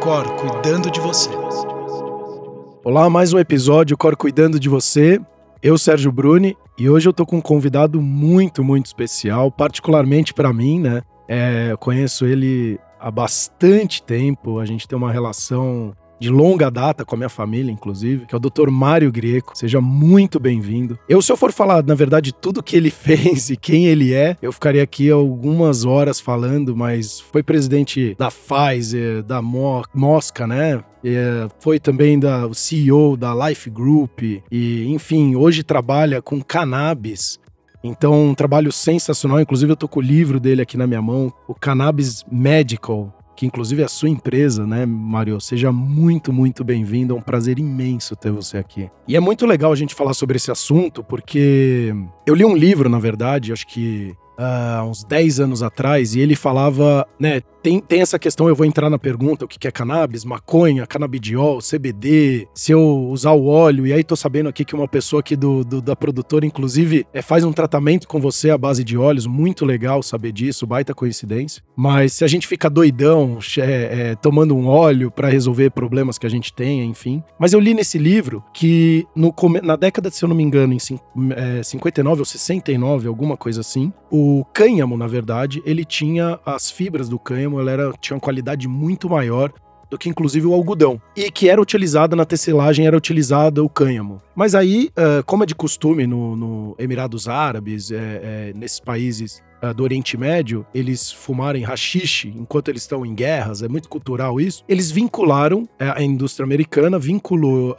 Cor cuidando de você. Olá, mais um episódio Cor Cuidando de Você. Eu, Sérgio Bruni, e hoje eu tô com um convidado muito, muito especial, particularmente para mim, né? É, eu conheço ele há bastante tempo, a gente tem uma relação de longa data com a minha família, inclusive, que é o Dr. Mário Greco. Seja muito bem-vindo. Eu, se eu for falar, na verdade, tudo que ele fez e quem ele é, eu ficaria aqui algumas horas falando, mas foi presidente da Pfizer, da Mo Mosca, né? É, foi também da, o CEO da Life Group e, enfim, hoje trabalha com cannabis. Então, um trabalho sensacional. Inclusive, eu tô com o livro dele aqui na minha mão, o Cannabis Medical, que inclusive é a sua empresa, né, Mário? Seja muito, muito bem-vindo. É um prazer imenso ter você aqui. E é muito legal a gente falar sobre esse assunto, porque eu li um livro, na verdade, acho que uh, uns 10 anos atrás, e ele falava, né, tem, tem essa questão, eu vou entrar na pergunta, o que é cannabis, maconha, canabidiol, CBD, se eu usar o óleo, e aí tô sabendo aqui que uma pessoa aqui do, do da produtora, inclusive, é, faz um tratamento com você à base de óleos, muito legal saber disso, baita coincidência. Mas se a gente fica doidão, é, é, tomando um óleo para resolver problemas que a gente tem, enfim. Mas eu li nesse livro que no, na década, se eu não me engano, em é, 59 ou 69, alguma coisa assim, o cânhamo, na verdade, ele tinha as fibras do cânhamo ela era, tinha uma qualidade muito maior do que inclusive o algodão. E que era utilizada na tecelagem, era utilizada o cânhamo. Mas aí, uh, como é de costume no, no Emirados Árabes, é, é, nesses países do Oriente Médio, eles fumarem rachixe enquanto eles estão em guerras, é muito cultural isso. Eles vincularam, a indústria americana vinculou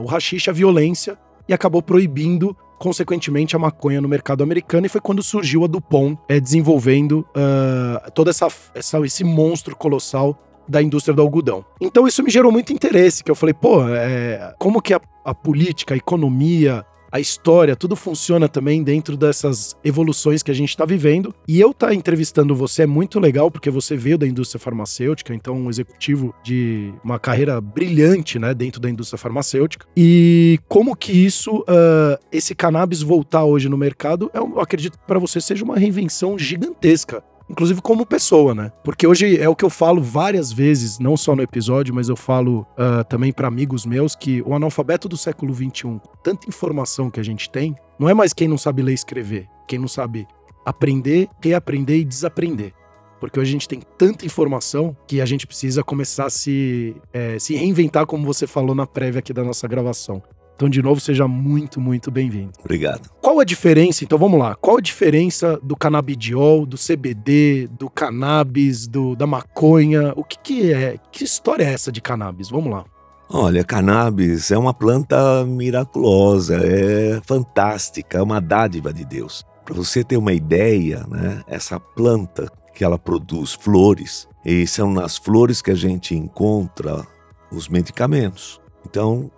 o rachixe à violência e acabou proibindo consequentemente, a maconha no mercado americano, e foi quando surgiu a Dupont é, desenvolvendo uh, todo essa, essa, esse monstro colossal da indústria do algodão. Então isso me gerou muito interesse, que eu falei, pô, é, como que a, a política, a economia, a história, tudo funciona também dentro dessas evoluções que a gente está vivendo. E eu estar tá entrevistando você é muito legal, porque você veio da indústria farmacêutica, então um executivo de uma carreira brilhante, né, dentro da indústria farmacêutica. E como que isso, uh, esse cannabis voltar hoje no mercado, eu acredito que para você seja uma reinvenção gigantesca inclusive como pessoa, né? Porque hoje é o que eu falo várias vezes, não só no episódio, mas eu falo uh, também para amigos meus que o analfabeto do século XXI, tanta informação que a gente tem, não é mais quem não sabe ler e escrever, quem não sabe aprender, reaprender e desaprender. Porque hoje a gente tem tanta informação que a gente precisa começar a se, é, se reinventar, como você falou na prévia aqui da nossa gravação. Então, de novo, seja muito, muito bem-vindo. Obrigado. Qual a diferença, então vamos lá, qual a diferença do canabidiol, do CBD, do cannabis, do, da maconha? O que, que é? Que história é essa de cannabis? Vamos lá. Olha, cannabis é uma planta miraculosa, é fantástica, é uma dádiva de Deus. Para você ter uma ideia, né, essa planta que ela produz flores, e são nas flores que a gente encontra os medicamentos. Então,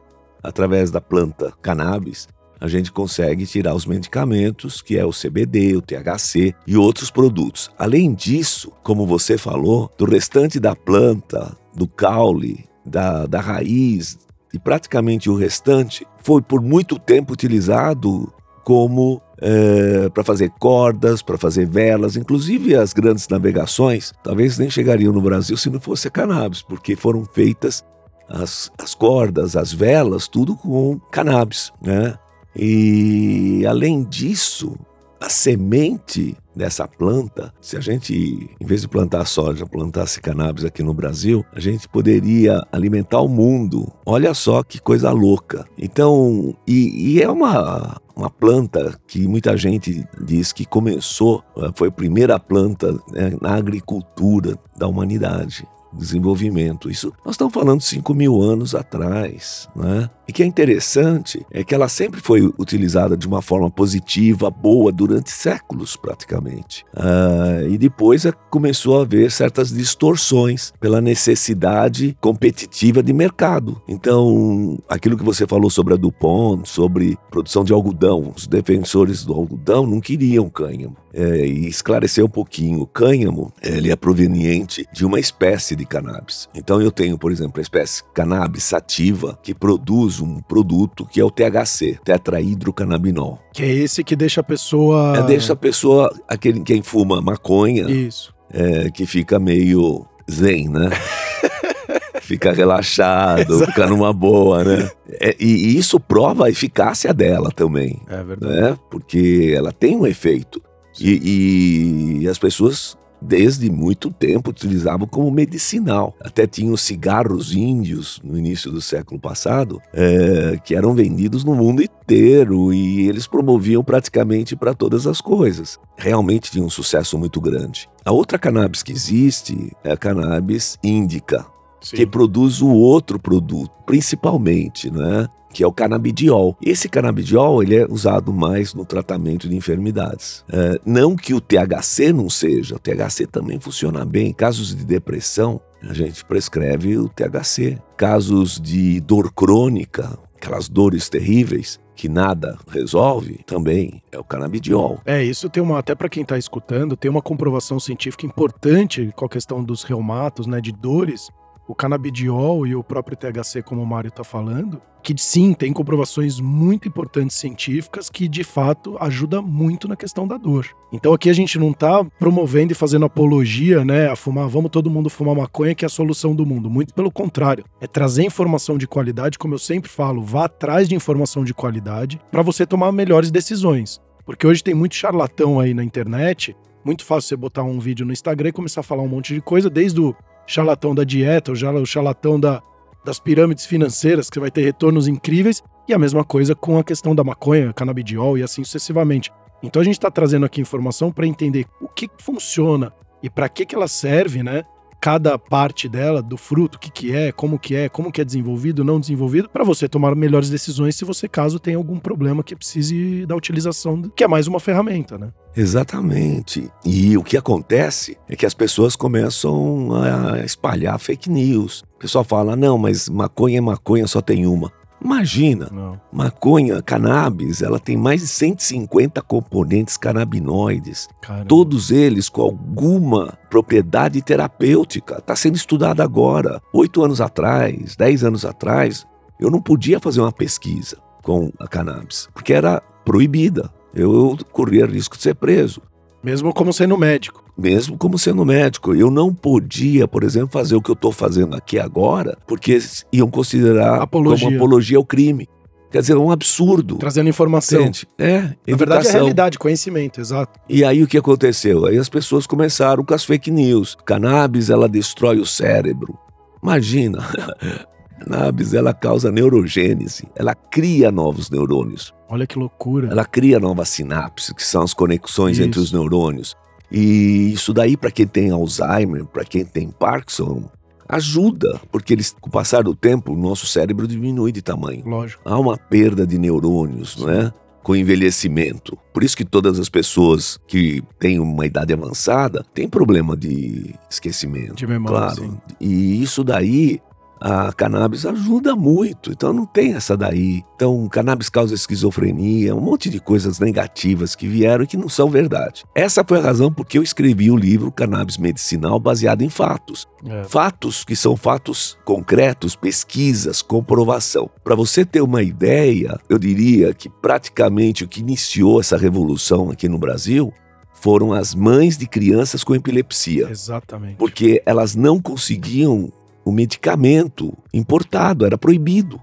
através da planta cannabis, a gente consegue tirar os medicamentos, que é o CBD, o THC e outros produtos. Além disso, como você falou, do restante da planta, do caule, da, da raiz e praticamente o restante, foi por muito tempo utilizado como é, para fazer cordas, para fazer velas, inclusive as grandes navegações, talvez nem chegariam no Brasil se não fosse a cannabis, porque foram feitas as, as cordas, as velas, tudo com cannabis, né? E além disso, a semente dessa planta, se a gente, em vez de plantar soja, plantasse cannabis aqui no Brasil, a gente poderia alimentar o mundo. Olha só que coisa louca. Então, e, e é uma, uma planta que muita gente diz que começou, foi a primeira planta né, na agricultura da humanidade. Desenvolvimento. Isso nós estamos falando 5 mil anos atrás, né? E que é interessante é que ela sempre foi utilizada de uma forma positiva, boa, durante séculos praticamente. Ah, e depois é, começou a haver certas distorções pela necessidade competitiva de mercado. Então, aquilo que você falou sobre a DuPont, sobre produção de algodão, os defensores do algodão não queriam cânhamo. É, e esclarecer um pouquinho, o cânhamo ele é proveniente de uma espécie de cannabis. Então eu tenho, por exemplo, a espécie cannabis sativa, que produz um produto que é o THC, tetrahidrocannabinol. Que é esse que deixa a pessoa. É, deixa a pessoa, aquele quem fuma maconha, Isso. é, que fica meio zen, né? fica relaxado, fica numa boa, né? É, e, e isso prova a eficácia dela também, É verdade. né? Porque ela tem um efeito. E, e as pessoas, desde muito tempo, utilizavam como medicinal. Até tinham cigarros índios no início do século passado, é, que eram vendidos no mundo inteiro e eles promoviam praticamente para todas as coisas. Realmente tinha um sucesso muito grande. A outra cannabis que existe é a cannabis índica, Sim. que produz o outro produto, principalmente, né? Que é o canabidiol. Esse canabidiol ele é usado mais no tratamento de enfermidades. É, não que o THC não seja, o THC também funciona bem. Em casos de depressão, a gente prescreve o THC. Casos de dor crônica, aquelas dores terríveis que nada resolve, também é o canabidiol. É, isso tem uma, até para quem tá escutando, tem uma comprovação científica importante com a questão dos reumatos, né, de dores. O canabidiol e o próprio THC, como o Mário tá falando, que sim, tem comprovações muito importantes científicas que de fato ajuda muito na questão da dor. Então aqui a gente não tá promovendo e fazendo apologia, né, a fumar, vamos todo mundo fumar maconha que é a solução do mundo. Muito pelo contrário, é trazer informação de qualidade, como eu sempre falo, vá atrás de informação de qualidade para você tomar melhores decisões. Porque hoje tem muito charlatão aí na internet, muito fácil você botar um vídeo no Instagram e começar a falar um monte de coisa, desde o charlatão da dieta, o charlatão da, das pirâmides financeiras, que vai ter retornos incríveis, e a mesma coisa com a questão da maconha, canabidiol e assim sucessivamente. Então a gente está trazendo aqui informação para entender o que funciona e para que, que ela serve, né? Cada parte dela, do fruto, o que, que é, como que é, como que é desenvolvido, não desenvolvido, para você tomar melhores decisões se você caso tenha algum problema que precise da utilização, que é mais uma ferramenta, né? Exatamente. E o que acontece é que as pessoas começam a espalhar fake news. O pessoal fala: não, mas maconha é maconha, só tem uma. Imagina, Não. maconha, cannabis, ela tem mais de 150 componentes canabinoides, Cara. todos eles com alguma propriedade terapêutica. Está sendo estudado agora. Oito anos atrás, dez anos atrás, eu não podia fazer uma pesquisa com a cannabis, porque era proibida. Eu corria risco de ser preso. Mesmo como sendo médico. Mesmo como sendo médico, eu não podia, por exemplo, fazer o que eu estou fazendo aqui agora, porque iam considerar Apologia. como apologia ao crime. Quer dizer, é um absurdo. Trazendo informação. Entende? É, Na verdade, é educação. realidade, conhecimento, exato. E aí o que aconteceu? Aí as pessoas começaram com as fake news. Cannabis, ela destrói o cérebro. Imagina, cannabis, ela causa neurogênese. Ela cria novos neurônios. Olha que loucura. Ela cria novas sinapses, que são as conexões Isso. entre os neurônios. E isso daí, para quem tem Alzheimer, para quem tem Parkinson, ajuda, porque eles, com o passar do tempo, o nosso cérebro diminui de tamanho. Lógico. Há uma perda de neurônios, não é? Com envelhecimento. Por isso que todas as pessoas que têm uma idade avançada têm problema de esquecimento. De memória, Claro. sim. E isso daí, a cannabis ajuda muito. Então não tem essa daí. Então, cannabis causa esquizofrenia, um monte de coisas negativas que vieram e que não são verdade. Essa foi a razão porque eu escrevi o livro Cannabis Medicinal baseado em fatos. É. Fatos que são fatos concretos, pesquisas, comprovação. Para você ter uma ideia, eu diria que praticamente o que iniciou essa revolução aqui no Brasil foram as mães de crianças com epilepsia, Exatamente. porque elas não conseguiam o medicamento importado, era proibido.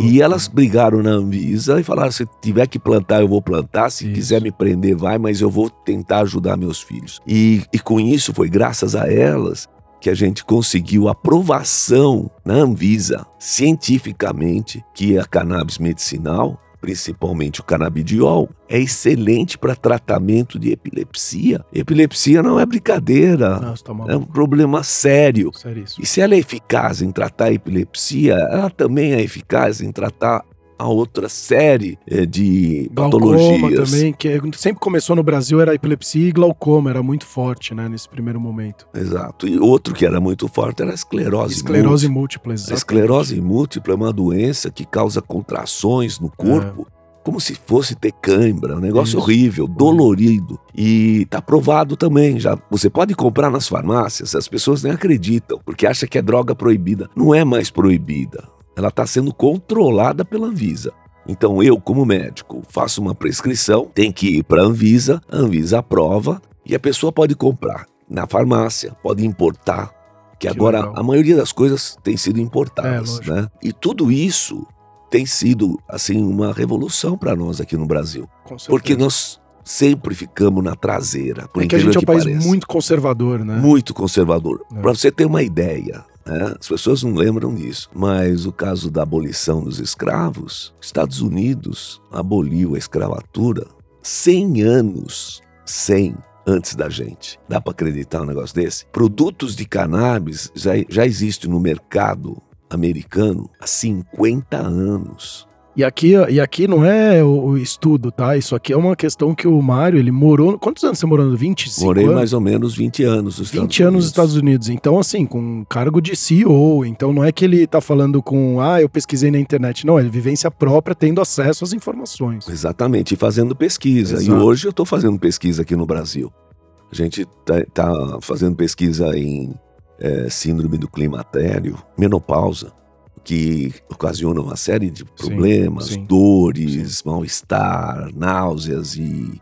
E elas brigaram na Anvisa e falaram: se tiver que plantar, eu vou plantar. Se Isso. quiser me prender, vai, mas eu vou tentar ajudar meus filhos. E, e com isso, foi graças a elas que a gente conseguiu aprovação na Anvisa, cientificamente, que a cannabis medicinal principalmente o canabidiol, é excelente para tratamento de epilepsia. Epilepsia não é brincadeira, Nossa, tá é um problema sério. Seríssimo. E se ela é eficaz em tratar a epilepsia, ela também é eficaz em tratar a outra série eh, de Glaucoma patologias. também, que sempre começou no Brasil era epilepsia e glaucoma, era muito forte, né, nesse primeiro momento. Exato. E outro que era muito forte era a esclerose. Esclerose múltipla. múltipla, A esclerose múltipla é uma doença que causa contrações no corpo. Como se fosse ter cãibra, um negócio Isso. horrível, dolorido. E tá provado também, já. Você pode comprar nas farmácias, as pessoas nem acreditam, porque acham que é droga proibida. Não é mais proibida. Ela está sendo controlada pela Anvisa. Então eu, como médico, faço uma prescrição, tem que ir para a Anvisa, a Anvisa aprova e a pessoa pode comprar na farmácia, pode importar. Que, Que agora legal. a maioria das coisas tem sido importadas, É, né? E tudo isso tem sido assim uma revolução para nós aqui no Brasil, porque nós sempre ficamos na traseira, por é que a gente é um país pareça. muito conservador, né? Muito conservador. É. Para você ter uma ideia, né? as pessoas não lembram disso, mas o caso da abolição dos escravos, Estados Unidos aboliu a escravatura 100 anos, 100 antes da gente. Dá para acreditar um negócio desse? Produtos de cannabis já, já existem no mercado americano há 50 anos. E aqui, e aqui não é o, estudo, tá? Isso aqui é uma questão que o Mário, ele morou. Quantos anos você morou? 25 Morei anos? mais ou menos 20 anos nos 20 anos nos Estados Unidos. Então, assim, com cargo de CEO. Então, não é que ele tá falando com, ah, eu pesquisei na internet. Não, é vivência própria, tendo acesso às informações. Exatamente, e fazendo pesquisa. Exato. E hoje eu estou fazendo pesquisa aqui no Brasil. A gente está fazendo pesquisa em eh, síndrome do climatério, menopausa, que ocasiona uma série de problemas, sim. dores, mal-estar, náuseas e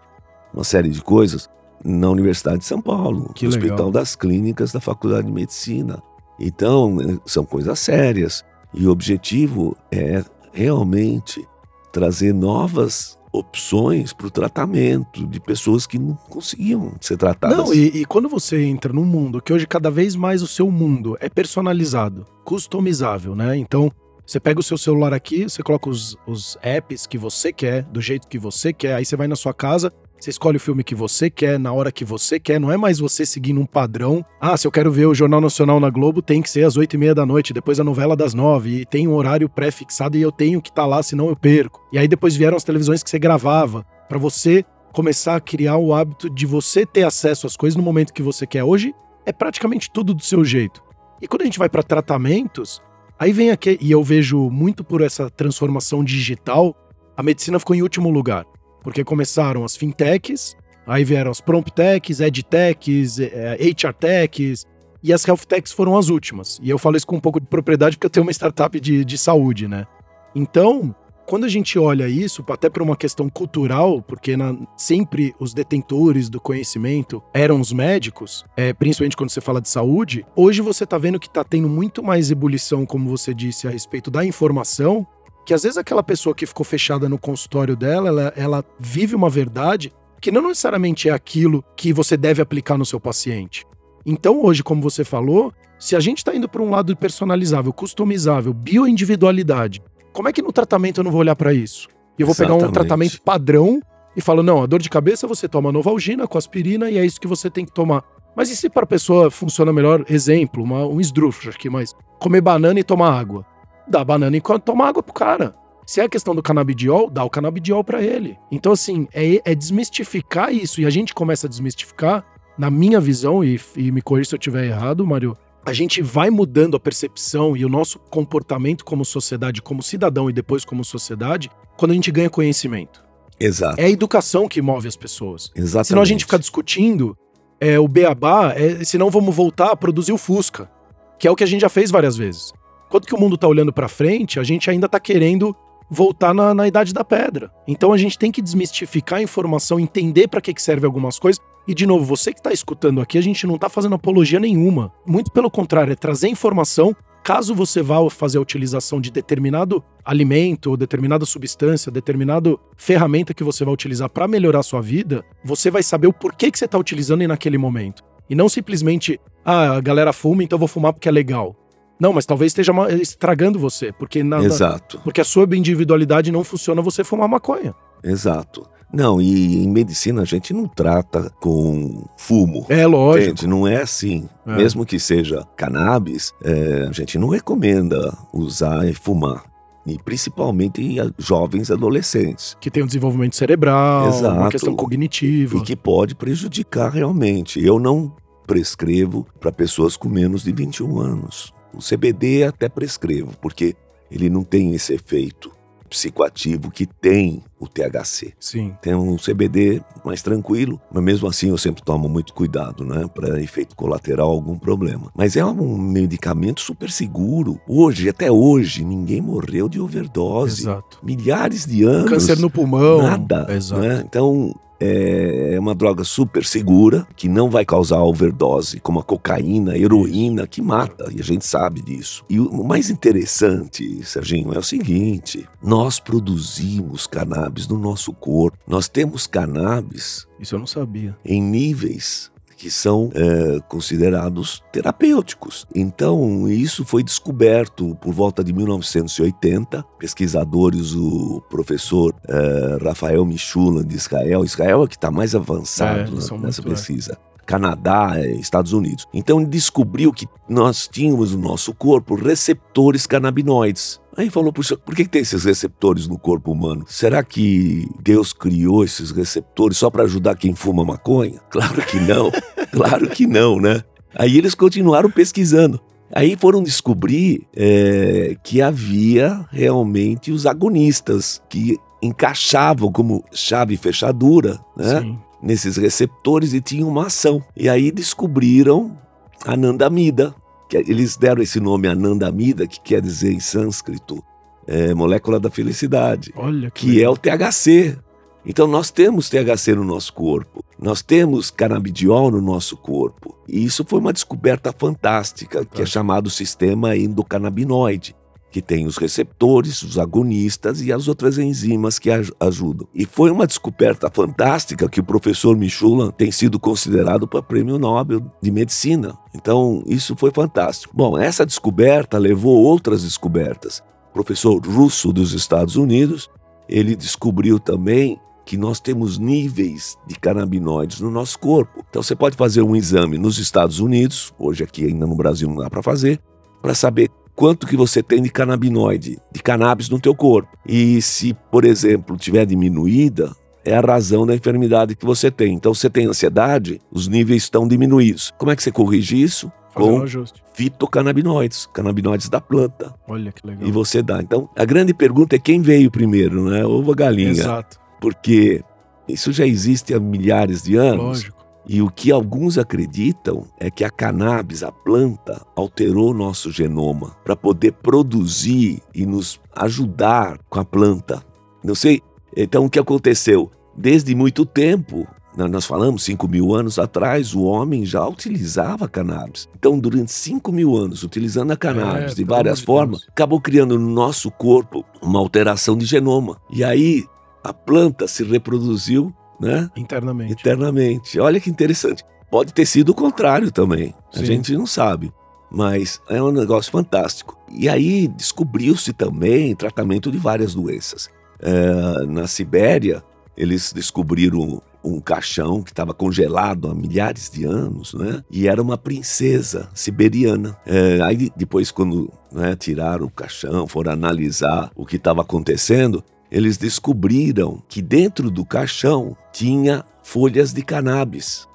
uma série de coisas na Universidade de São Paulo, Que no legal. Hospital das Clínicas da Faculdade de Medicina. Então, eh, são coisas sérias. E o objetivo é realmente trazer novas opções para o tratamento de pessoas que não conseguiam ser tratadas. Não, e, e quando você entra num mundo que hoje cada vez mais o seu mundo é personalizado, customizável, né? Então, você pega o seu celular aqui, você coloca os, os apps que você quer, do jeito que você quer, aí você vai na sua casa, você escolhe o filme que você quer, na hora que você quer, não é mais você seguindo um padrão. Ah, se eu quero ver o Jornal Nacional na Globo, tem que ser às oito e meia da noite, depois a novela das nove, e tem um horário pré-fixado e eu tenho que estar lá, senão eu perco. E aí depois vieram as televisões que você gravava, pra você começar a criar o hábito de você ter acesso às coisas no momento que você quer. Hoje é praticamente tudo do seu jeito. E quando a gente vai para tratamentos, aí vem aqui, e eu vejo muito por essa transformação digital, a medicina ficou em último lugar. Porque começaram as fintechs, aí vieram as prompttechs, edtechs, eh, HRtechs, e as healthtechs foram as últimas. E eu falo isso com um pouco de propriedade porque eu tenho uma startup de, de saúde, né? Então, quando a gente olha isso, até por uma questão cultural, porque na- sempre os detentores do conhecimento eram os médicos, é, principalmente quando você fala de saúde, hoje você tá vendo que tá tendo muito mais ebulição, como você disse, a respeito da informação, que às vezes aquela pessoa que ficou fechada no consultório dela, ela, ela vive uma verdade que não necessariamente é aquilo que você deve aplicar no seu paciente. Então, hoje, como você falou, se a gente está indo para um lado personalizável, customizável, bioindividualidade, como é que no tratamento eu não vou olhar para isso? E eu vou pegar um Exatamente. tratamento padrão e falo, não, a dor de cabeça você toma Novalgina com aspirina e é isso que você tem que tomar. Mas e se para a pessoa funciona melhor? Exemplo, uma, um esdrúxo aqui, mas comer banana e tomar água. Dá banana e co- toma água pro cara. Se é a questão do canabidiol, dá o canabidiol para ele. Então, assim, é, é desmistificar isso. E a gente começa a desmistificar, na minha visão, e, e me corrija se eu estiver errado, Mário, a gente vai mudando a percepção e o nosso comportamento como sociedade, como cidadão e depois como sociedade, quando a gente ganha conhecimento. Exato. É a educação que move as pessoas. Exatamente. Senão a gente fica discutindo é, o beabá, é, senão vamos voltar a produzir o Fusca, que é o que a gente já fez várias vezes. Quando que o mundo tá olhando pra frente, a gente ainda tá querendo voltar na, na idade da pedra. Então a gente tem que desmistificar a informação, entender pra que, que serve algumas coisas. E, de novo, você que tá escutando aqui, a gente não tá fazendo apologia nenhuma. Muito pelo contrário, é trazer informação caso você vá fazer a utilização de determinado alimento, determinada substância, determinada ferramenta que você vai utilizar para melhorar a sua vida, você vai saber o porquê que você está utilizando naquele momento. E não simplesmente, ah, a galera fuma, então eu vou fumar porque é legal. Não, mas talvez esteja estragando você, porque nada, Exato, porque a sua individualidade não funciona você fumar maconha. exato. Não, e em medicina a gente não trata com fumo. É lógico. Entende? Não é assim. É. Mesmo que seja cannabis, é, a gente não recomenda usar e fumar. E principalmente jovens adolescentes. Que tem um desenvolvimento cerebral, uma Exato. questão cognitiva. E que pode prejudicar realmente. Eu não prescrevo para pessoas com menos de 21 anos. O CBD até prescrevo, porque ele não tem esse efeito psicoativo que tem o THC. Sim. Tem um CBD mais tranquilo, mas mesmo assim eu sempre tomo muito cuidado, né? Para efeito colateral, algum problema. Mas é um medicamento super seguro. Hoje, até hoje, ninguém morreu de overdose. Exato. Milhares de anos. Câncer no pulmão. Nada. Exato. né? Então, é uma droga super segura, que não vai causar overdose, como a cocaína, a heroína, que mata, e a gente sabe disso. E o mais interessante, Serginho, é o seguinte: nós produzimos cannabis no nosso corpo. Nós temos cannabis Isso eu não sabia. em níveis que são é, considerados terapêuticos. Então, isso foi descoberto por volta de 1980. Pesquisadores, o professor é, Rafael Michula de Israel, Israel é que está mais É, avançado né, são nessa é. pesquisa. Canadá, é, Estados Unidos. Então descobriu que nós tínhamos no nosso corpo receptores canabinoides. Aí falou, por, por que que tem esses receptores no corpo humano? Será que Deus criou esses receptores só para ajudar quem fuma maconha? Claro que não, claro que não, né? Aí eles continuaram pesquisando. Aí foram descobrir é, que havia realmente os agonistas que encaixavam como chave e fechadura, né? Sim. Nesses receptores e tinha uma ação. E aí descobriram anandamida, que eles deram esse nome anandamida, que quer dizer em sânscrito é, molécula da felicidade, Olha que, que é o THC. Então nós temos THC no nosso corpo, nós temos canabidiol no nosso corpo. E isso foi uma descoberta fantástica, que é Fantástico. chamado sistema endocannabinoide, que tem os receptores, os agonistas e as outras enzimas que aj- ajudam. E foi uma descoberta fantástica que o professor Michulan tem sido considerado para prêmio Nobel de Medicina. Então, isso foi fantástico. Bom, essa descoberta levou outras descobertas. O professor russo dos Estados Unidos, ele descobriu também que nós temos níveis de canabinoides no nosso corpo. Então você pode fazer um exame nos Estados Unidos, hoje aqui ainda no Brasil não dá para fazer, para saber quanto que você tem de canabinoide, de cannabis no teu corpo. E se, por exemplo, tiver diminuída, é a razão da enfermidade que você tem. Então você tem ansiedade, os níveis estão diminuídos. Como é que você corrige isso? Com ajuste. fitocannabinoides, canabinoides da planta. Olha que legal. E você dá. Então, a grande pergunta é quem veio primeiro, né? Ovo ou galinha? Exato. Porque isso já existe há milhares de anos. Lógico. E o que alguns acreditam é que a cannabis, a planta, alterou nosso genoma para poder produzir e nos ajudar com a planta. Não sei. Então, o que aconteceu? Desde muito tempo, né, nós falamos 5 mil anos atrás, o homem já utilizava cannabis. Então, durante 5 mil anos, utilizando a cannabis É, de várias formas, Deus. acabou criando no nosso corpo uma alteração de genoma. E aí, a planta se reproduziu, né? Internamente. internamente. Olha que interessante. Pode ter sido o contrário também. A Sim. gente não sabe. Mas é um negócio fantástico. E aí descobriu-se também tratamento de várias doenças. É, na Sibéria, eles descobriram um caixão que estava congelado há milhares de anos, né? E era uma princesa siberiana. É, aí depois, quando né, tiraram o caixão, foram analisar o que estava acontecendo, eles descobriram que dentro do caixão tinha folhas de cannabis.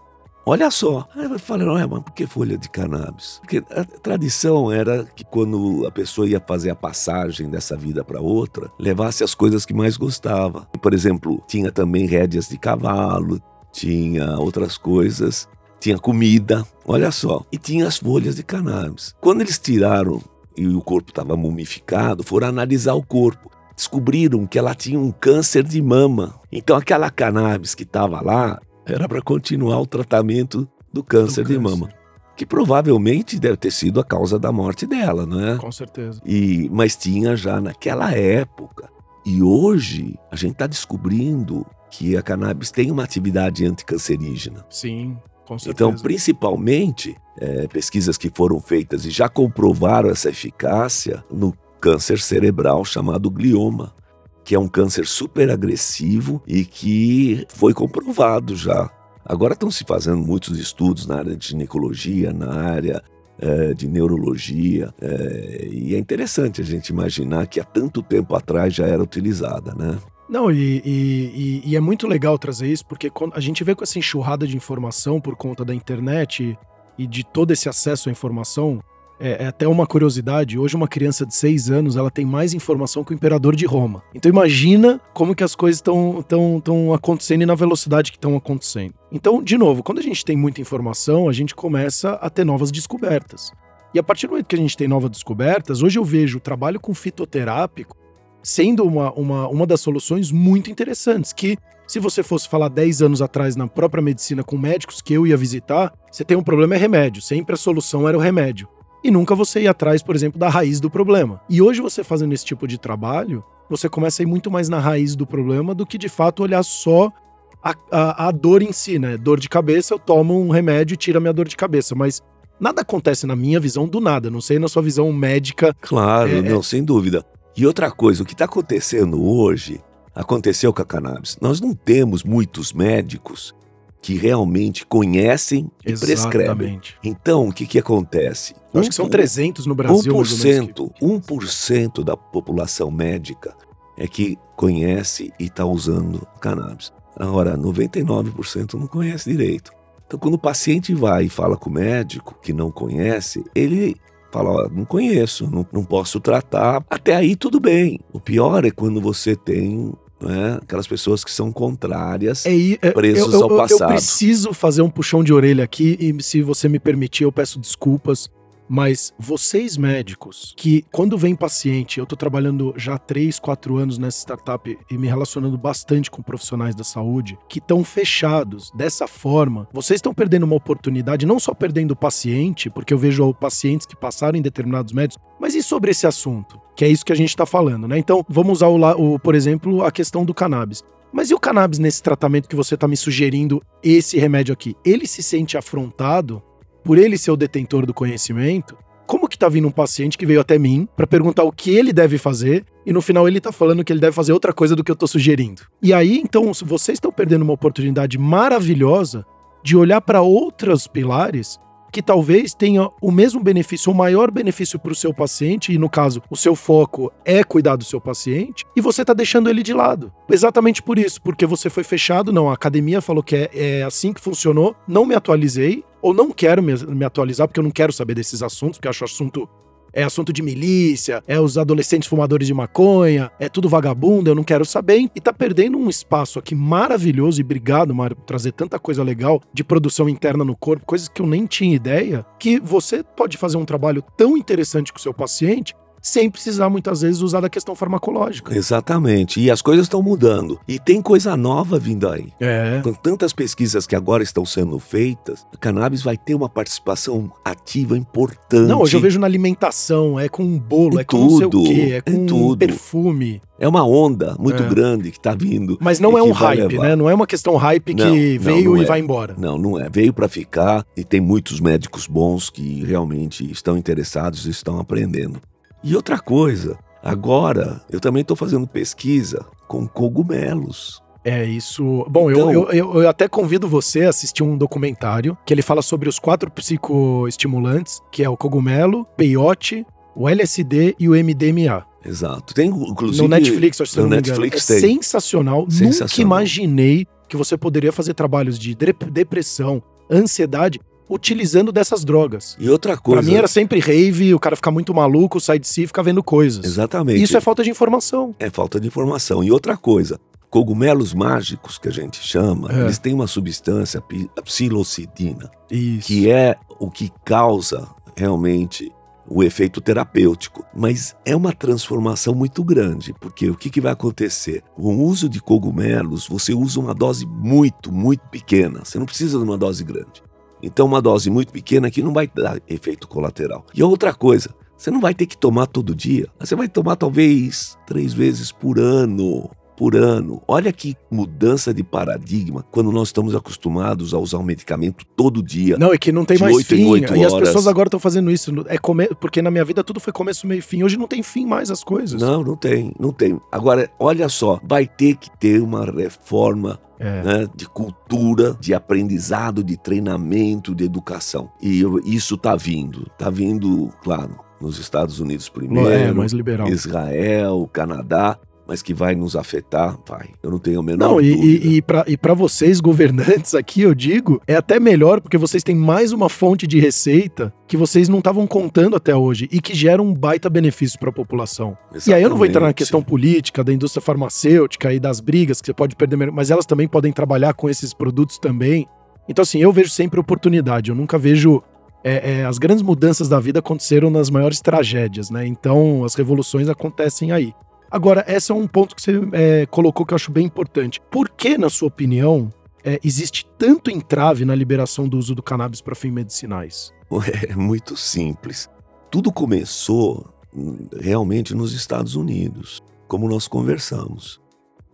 Olha só. Aí é, mas por que folha de cannabis? Porque a tradição era que quando a pessoa ia fazer a passagem dessa vida para outra, levasse as coisas que mais gostava. Por exemplo, tinha também rédeas de cavalo, tinha outras coisas, tinha comida, olha só. E tinha as folhas de cannabis. Quando eles tiraram e o corpo estava mumificado, foram analisar o corpo descobriram que ela tinha um câncer de mama. Então aquela cannabis que estava lá era para continuar o tratamento do câncer Do de câncer. mama, que provavelmente deve ter sido a causa da morte dela, não é? Com certeza. E mas tinha já naquela época. E hoje a gente está descobrindo que a cannabis tem uma atividade anticancerígena. Sim. Então, principalmente, é, pesquisas que foram feitas e já comprovaram essa eficácia no câncer cerebral chamado glioma, que é um câncer super agressivo e que foi comprovado já. Agora estão se fazendo muitos estudos na área de ginecologia, na área é, de neurologia, é, e é interessante a gente imaginar que há tanto tempo atrás já era utilizada, né? Não, e, e, e, é muito legal trazer isso, porque a gente vê com essa enxurrada de informação por conta da internet e de todo esse acesso à informação, é, é, até uma curiosidade, hoje uma criança de 6 anos, ela tem mais informação que o imperador de Roma. Então imagina como que as coisas estão acontecendo e na velocidade que estão acontecendo. Então, de novo, quando a gente tem muita informação, a gente começa a ter novas descobertas. E a partir do momento que a gente tem novas descobertas, hoje eu vejo o trabalho com fitoterápico sendo uma, uma, uma das soluções muito interessantes, que se você fosse falar 10 anos atrás na própria medicina com médicos que eu ia visitar, você tem um problema é remédio, sempre a solução era o remédio. E nunca você ia atrás, por exemplo, da raiz do problema. E hoje você fazendo esse tipo de trabalho, você começa a ir muito mais na raiz do problema do que de fato olhar só a, a, a dor em si, né? Dor de cabeça, eu tomo um remédio e tira a minha dor de cabeça, mas nada acontece na minha visão do nada, não sei na sua visão médica. Claro, é, não, sem dúvida. E outra coisa, o que está acontecendo hoje aconteceu com a cannabis. Nós não temos muitos médicos que realmente conhecem e Exatamente. prescrevem. Então, o que, que acontece? Acho que são 300 no Brasil. 1%, 1% da população médica é que conhece e está usando cannabis. Agora, 99% não conhece direito. Então, quando o paciente vai e fala com o médico que não conhece, ele fala, ó, não conheço, não, não posso tratar. Até aí tudo bem. O pior é quando você tem né? Aquelas pessoas que são contrárias, é, é, presos eu, eu, ao passado. Eu preciso fazer um puxão de orelha aqui e, se você me permitir, eu peço desculpas. Mas vocês médicos, que quando vem paciente, eu tô trabalhando já há 3, 4 anos nessa startup e me relacionando bastante com profissionais da saúde, que estão fechados dessa forma, vocês estão perdendo uma oportunidade, não só perdendo o paciente, porque eu vejo pacientes que passaram em determinados médicos, mas e sobre esse assunto? Que é isso que a gente está falando, né? Então, vamos usar, o, o, por exemplo, a questão do cannabis. Mas e o cannabis nesse tratamento que você está me sugerindo, esse remédio aqui? Ele se sente afrontado por ele ser o detentor do conhecimento, como que tá vindo um paciente que veio até mim para perguntar o que ele deve fazer e no final ele tá falando que ele deve fazer outra coisa do que eu tô sugerindo. E aí, então, vocês estão perdendo uma oportunidade maravilhosa de olhar para outros pilares que talvez tenha o mesmo benefício, o maior benefício para o seu paciente, e no caso, o seu foco é cuidar do seu paciente, e você está deixando ele de lado. Exatamente por isso, porque você foi fechado, não, a academia falou que é, é assim que funcionou, não me atualizei, ou não quero me, me atualizar, porque eu não quero saber desses assuntos, porque eu acho assunto é assunto de milícia, é os adolescentes fumadores de maconha, é tudo vagabundo, eu não quero saber. E tá perdendo um espaço aqui maravilhoso, e obrigado, Mário, por trazer tanta coisa legal de produção interna no corpo, coisas que eu nem tinha ideia, que você pode fazer um trabalho tão interessante com o seu paciente sem precisar muitas vezes usar da questão farmacológica. Exatamente. E as coisas estão mudando. E tem coisa nova vindo aí. É. Com tantas pesquisas que agora estão sendo feitas, a cannabis vai ter uma participação ativa importante. Não, hoje eu vejo na alimentação, é com um bolo, em é com tudo, não sei o quê, é com tudo. perfume. É uma onda muito é. grande que está vindo. Mas não é um hype, né? Não é uma questão hype que não, veio não, não e é. vai embora. Não, não é. Veio para ficar e tem muitos médicos bons que realmente estão interessados e estão aprendendo. E outra coisa, agora eu também estou fazendo pesquisa com cogumelos. É isso. Bom, então, eu, eu, eu, até convido você a assistir um documentário que ele fala sobre os quatro psicoestimulantes, que é o cogumelo, peiote, o LSD e o MDMA. Exato. Tem inclusive no Netflix, acho que no Netflix é sensacional. sensacional. Nunca imaginei que você poderia fazer trabalhos de depressão, ansiedade utilizando dessas drogas. E outra coisa. Pra mim era sempre rave, o cara ficar muito maluco, sai de si e ficar vendo coisas. Exatamente. Isso é falta de informação. É falta de informação. E outra coisa. Cogumelos mágicos, que a gente chama, é. eles têm uma substância, a psilocidina, Isso. que é o que causa realmente o efeito terapêutico. Mas é uma transformação muito grande, porque o que, que vai acontecer? Com o uso de cogumelos, você usa uma dose muito, muito pequena. Você não precisa de uma dose grande. Então, uma dose muito pequena aqui não vai dar efeito colateral. E outra coisa, você não vai ter que tomar todo dia. Você vai tomar talvez três vezes por ano. Por ano. Olha que mudança de paradigma quando nós estamos acostumados a usar um medicamento todo dia. Não, é que não tem mais 8 em fim. 8 E as pessoas agora estão fazendo isso. É come... Porque na minha vida tudo foi começo, meio e fim. Hoje não tem fim mais as coisas. Não, não tem, não tem. Agora, olha só, vai ter que ter uma reforma É. né, de cultura, de aprendizado, de treinamento, de educação. E eu- isso está vindo. Está vindo, claro, nos Estados Unidos primeiro, É, mais liberal. Israel, Canadá, mas que vai nos afetar, vai. Eu não tenho a menor Não, e, dúvida. e, e, pra, e pra vocês, governantes, aqui eu digo, é até melhor porque vocês têm mais uma fonte de receita que vocês não estavam contando até hoje e que gera um baita benefício pra população. E aí eu não vou entrar na Exatamente. questão política, da indústria farmacêutica e das brigas que você pode perder, mas elas também podem trabalhar com esses produtos também. Então, assim, eu vejo sempre oportunidade. Eu nunca vejo. é, é, as grandes mudanças da vida aconteceram nas maiores tragédias, né? Então, as revoluções acontecem aí. Agora, esse é um ponto que você é, colocou que eu acho bem importante. Por que, na sua opinião, é, existe tanto entrave na liberação do uso do cannabis para fins medicinais? É muito simples. Tudo começou hum, realmente nos Estados Unidos, como nós conversamos.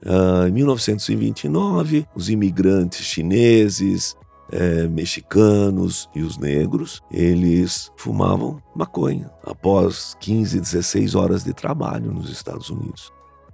Ah, em 1929, os imigrantes chineses, eh, mexicanos e os negros, eles fumavam maconha após 15, 16 horas de trabalho nos Estados Unidos.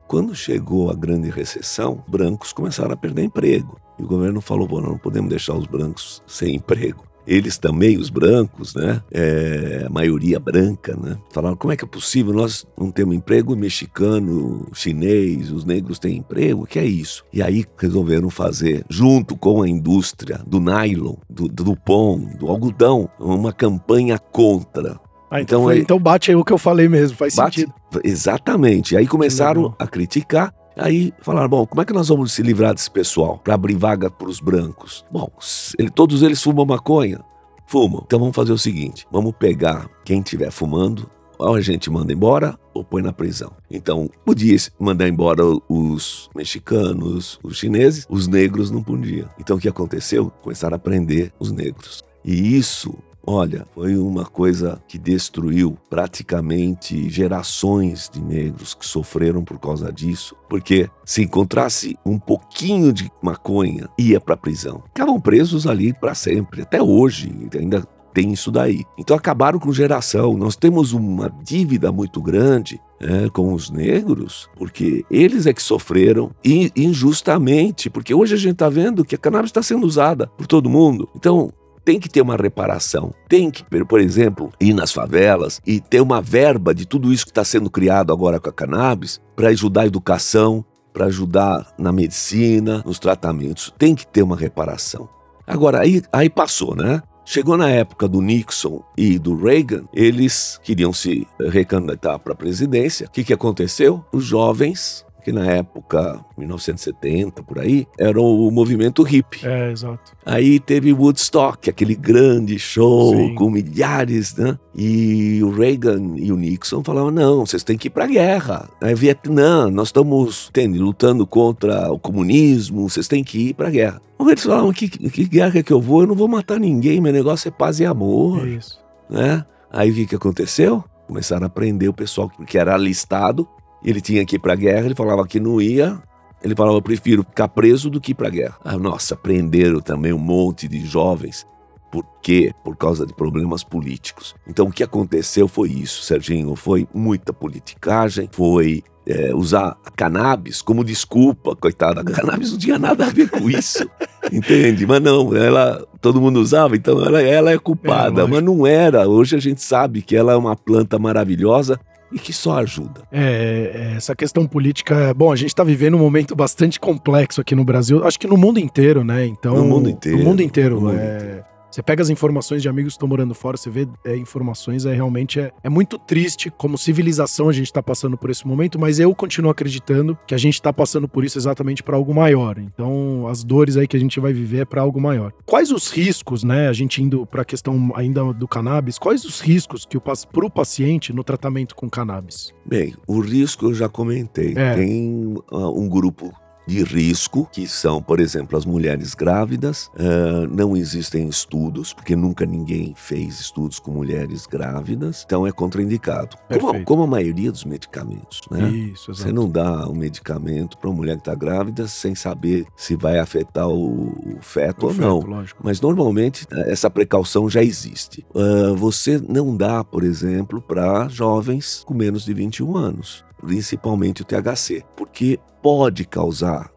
Quando chegou a grande recessão, brancos começaram a perder emprego. E o governo falou: Bom, não podemos deixar os brancos sem emprego. Eles também, os brancos, né? É, a maioria branca, né? Falaram: como é que é possível? Nós não temos emprego, mexicano, chinês, os negros têm emprego? O que é isso? E aí resolveram fazer, junto com a indústria do nylon, do, do pão, do algodão, uma campanha contra Ah, então, Então, foi- então bate aí o que eu falei mesmo, faz Bate- sentido. Exatamente. Aí começaram a criticar. Aí falaram: bom, como é que nós vamos se livrar desse pessoal para abrir vaga para os brancos? Bom, ele- todos eles fumam maconha? Fumam. Então vamos fazer o seguinte: vamos pegar quem estiver fumando, ou a gente manda embora ou põe na prisão. Então podia mandar embora os mexicanos, os chineses, os negros não podia. Então o que aconteceu? Começaram a prender os negros. E isso Olha, foi uma coisa que destruiu praticamente gerações de negros que sofreram por causa disso, porque se encontrasse um pouquinho de maconha, ia para prisão. Ficavam presos ali para sempre, até hoje ainda tem isso daí. Então acabaram com geração. Nós temos uma dívida muito grande é, com os negros, porque eles é que sofreram in- injustamente, porque hoje a gente está vendo que a cannabis está sendo usada por todo mundo. Então tem que ter uma reparação. Tem que, por exemplo, ir nas favelas e ter uma verba de tudo isso que está sendo criado agora com a cannabis para ajudar a educação, para ajudar na medicina, nos tratamentos. Tem que ter uma reparação. Agora, aí, aí passou, né? Chegou na época do Nixon e do Reagan, eles queriam se recandidatar para a presidência. O que, que aconteceu? Os jovens, que na época, 1970, por aí, eram o movimento hippie. É, exato. Aí teve Woodstock, aquele grande show Sim. com milhares, né? E o Reagan e o Nixon falavam: não, vocês têm que ir pra guerra. É Vietnã, nós estamos entende, lutando contra o comunismo, vocês têm que ir pra guerra. Eles falavam: que, que guerra que eu vou? Eu não vou matar ninguém, meu negócio é paz e amor É isso. né? Aí o que, que aconteceu? Começaram a prender o pessoal que era alistado. Ele tinha que ir pra guerra, ele falava que não ia. Ele falava, prefiro ficar preso do que ir pra guerra. Ah, nossa, prenderam também um monte de jovens. Por quê? Por causa de problemas políticos. Então o que aconteceu foi isso, Serginho. Foi muita politicagem, foi é, usar a cannabis como desculpa. Coitada, a cannabis não tinha nada a ver com isso. Entende? Mas não, ela todo mundo usava, então ela, ela é culpada. É, mas não era. Hoje a gente sabe que ela é uma planta maravilhosa e que só ajuda. É, é, essa questão política. Bom, a gente tá vivendo um momento bastante complexo aqui no Brasil, acho que no mundo inteiro, né? Então, No mundo inteiro, No mundo inteiro. no mundo é, inteiro. Você pega as informações de amigos que estão morando fora, você vê é, informações, é realmente é, é muito triste como civilização a gente tá passando por esse momento, mas eu continuo acreditando que a gente tá passando por isso exatamente para algo maior. Então, as dores aí que a gente vai viver é para algo maior. Quais os riscos, né? A gente indo para a questão ainda do cannabis, quais os riscos que o pac- pro paciente no tratamento com cannabis? Bem, o risco eu já comentei. É. Tem ah, um grupo de risco, que são, por exemplo, as mulheres grávidas. Uh, não existem estudos, porque nunca ninguém fez estudos com mulheres grávidas, então é contraindicado. Como, como, a maioria dos medicamentos, né? Isso, Você não dá um medicamento para uma mulher que está grávida sem saber se vai afetar o, o feto o ou feto, não. Lógico. Mas normalmente essa precaução já existe. Uh, você não dá, por exemplo, para jovens com menos de 21 anos principalmente o THC, porque pode causar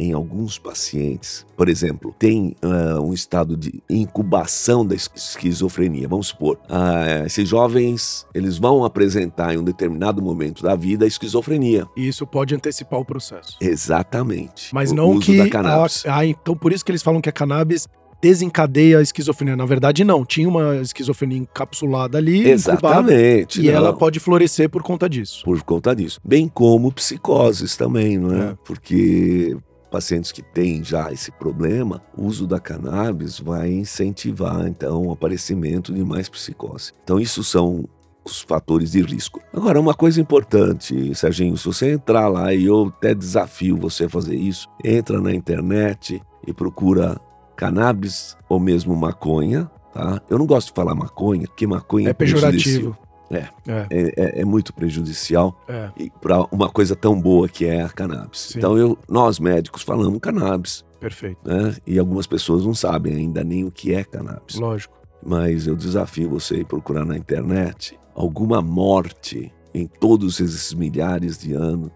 em alguns pacientes, por exemplo, tem uh, um estado de incubação da esquizofrenia. Vamos supor, uh, esses jovens eles vão apresentar em um determinado momento da vida a esquizofrenia. E isso pode antecipar o processo. Exatamente. Mas não que a, ah, então por isso que eles falam que a cannabis desencadeia a esquizofrenia. Na verdade, não. Tinha uma esquizofrenia encapsulada ali. Exatamente. E não. ela pode florescer por conta disso. Por conta disso. Bem como psicoses também, não é? é. Porque pacientes que têm já esse problema, o uso da cannabis vai incentivar, então, o aparecimento de mais psicose. Então, isso são os fatores de risco. Agora, uma coisa importante, Serginho, se você entrar lá e eu até desafio você a fazer isso, entra na internet e procura cannabis ou mesmo maconha, tá? Eu não gosto de falar maconha, porque maconha é, é pejorativo. É, é, é, é, muito prejudicial é. para uma coisa tão boa que é a cannabis. Sim. Então eu, nós médicos falamos cannabis. Perfeito. Né? E algumas pessoas não sabem ainda nem o que é cannabis. Lógico. Mas eu desafio você a procurar na internet alguma morte em todos esses milhares de anos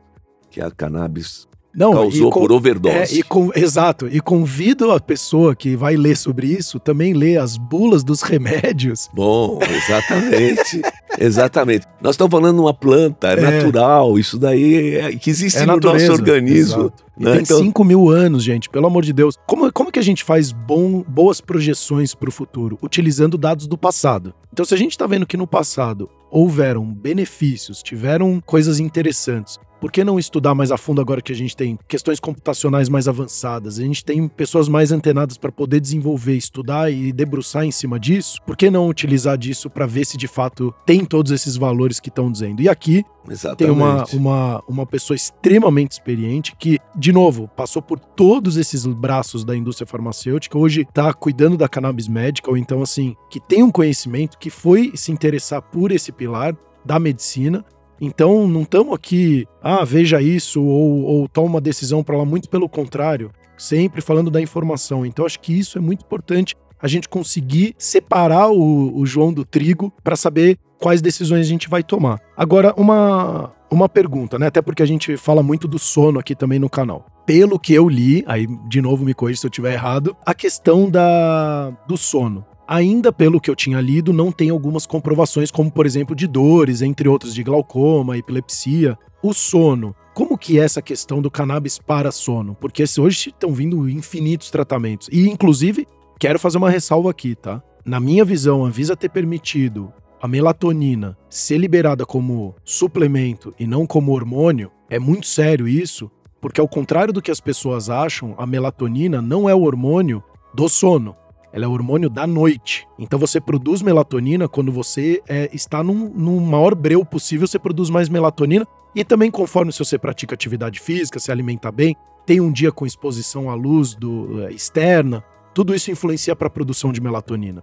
que a cannabis não, causou com, por overdose. É, e com, exato. E convido a pessoa que vai ler sobre isso também ler as bulas dos remédios. Bom, exatamente. exatamente. Nós estamos falando de uma planta, é, é. natural. Isso daí é, que existe é no natureza, nosso organismo. Né? Tem então... 5 mil anos, gente, pelo amor de Deus. Como, como que a gente faz bom, boas projeções para o futuro? Utilizando dados do passado. Então, se a gente está vendo que no passado houveram benefícios, tiveram coisas interessantes, por que não estudar mais a fundo agora que a gente tem questões computacionais mais avançadas? A gente tem pessoas mais antenadas para poder desenvolver, estudar e debruçar em cima disso. Por que não utilizar disso para ver se de fato tem todos esses valores que estão dizendo? E aqui Exatamente. tem uma, uma, uma pessoa extremamente experiente que, de novo, passou por todos esses braços da indústria farmacêutica, hoje está cuidando da cannabis medical, então, assim, que tem um conhecimento, que foi se interessar por esse pilar da medicina então, não estamos aqui, ah, veja isso, ou, ou toma uma decisão para lá, muito pelo contrário, sempre falando da informação. Então, acho que isso é muito importante, a gente conseguir separar o, o João do trigo para saber quais decisões a gente vai tomar. Agora, uma, uma pergunta, né? Até porque a gente fala muito do sono aqui também no canal. Pelo que eu li, aí de novo me corrija se eu estiver errado, a questão da, do sono. Ainda pelo que eu tinha lido, não tem algumas comprovações, como por exemplo de dores, entre outras de glaucoma, epilepsia. O sono. Como que é essa questão do cannabis para sono? Porque hoje estão vindo infinitos tratamentos. E, inclusive, quero fazer uma ressalva aqui, tá? Na minha visão, a Visa ter permitido a melatonina ser liberada como suplemento e não como hormônio, é muito sério isso, porque ao contrário do que as pessoas acham, a melatonina não é o hormônio do sono ela é hormônio da noite. Então você produz melatonina quando você é, está num, maior breu possível, você produz mais melatonina. E também conforme se você pratica atividade física, se alimenta bem, tem um dia com exposição à luz do, é, externa, tudo isso influencia para a produção de melatonina.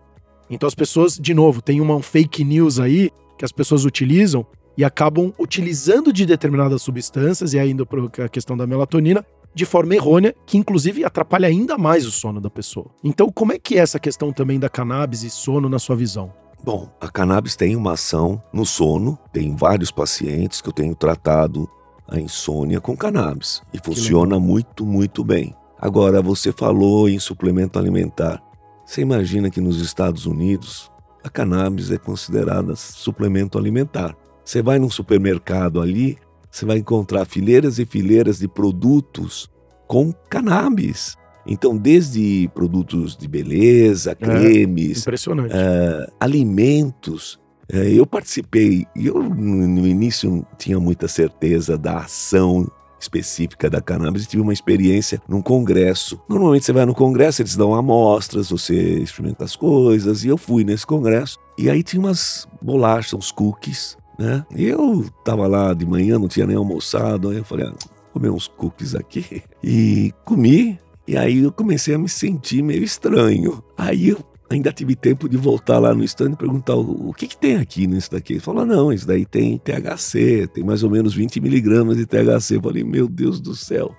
Então as pessoas, de novo, tem uma fake news aí que as pessoas utilizam e acabam utilizando de determinadas substâncias, e ainda para a questão da melatonina, de forma errônea, que inclusive atrapalha ainda mais o sono da pessoa. Então, como é que é essa questão também da cannabis e sono na sua visão? Bom, a cannabis tem uma ação no sono, tem vários pacientes que eu tenho tratado a insônia com cannabis e funciona muito, muito bem. Agora, você falou em suplemento alimentar. Você imagina que nos Estados Unidos a cannabis é considerada suplemento alimentar. Você vai num supermercado ali, você vai encontrar fileiras e fileiras de produtos com cannabis. Então, desde produtos de beleza, é, cremes, é, alimentos. É, eu participei, eu no início não tinha muita certeza da ação específica da cannabis e tive uma experiência num congresso. Normalmente você vai no congresso, eles dão amostras, você experimenta as coisas, e eu fui nesse congresso. E aí tinha umas bolachas, uns cookies, né? E eu tava lá de manhã, não tinha nem almoçado, aí eu falei, ah, comer uns cookies aqui. E comi, e aí eu comecei a me sentir meio estranho. Aí eu ainda tive tempo de voltar lá no stand e perguntar o, que, que tem aqui nisso daqui. Ele falou: não, isso daí tem THC, tem mais ou menos 20 miligramas de THC. Eu falei: meu Deus do céu,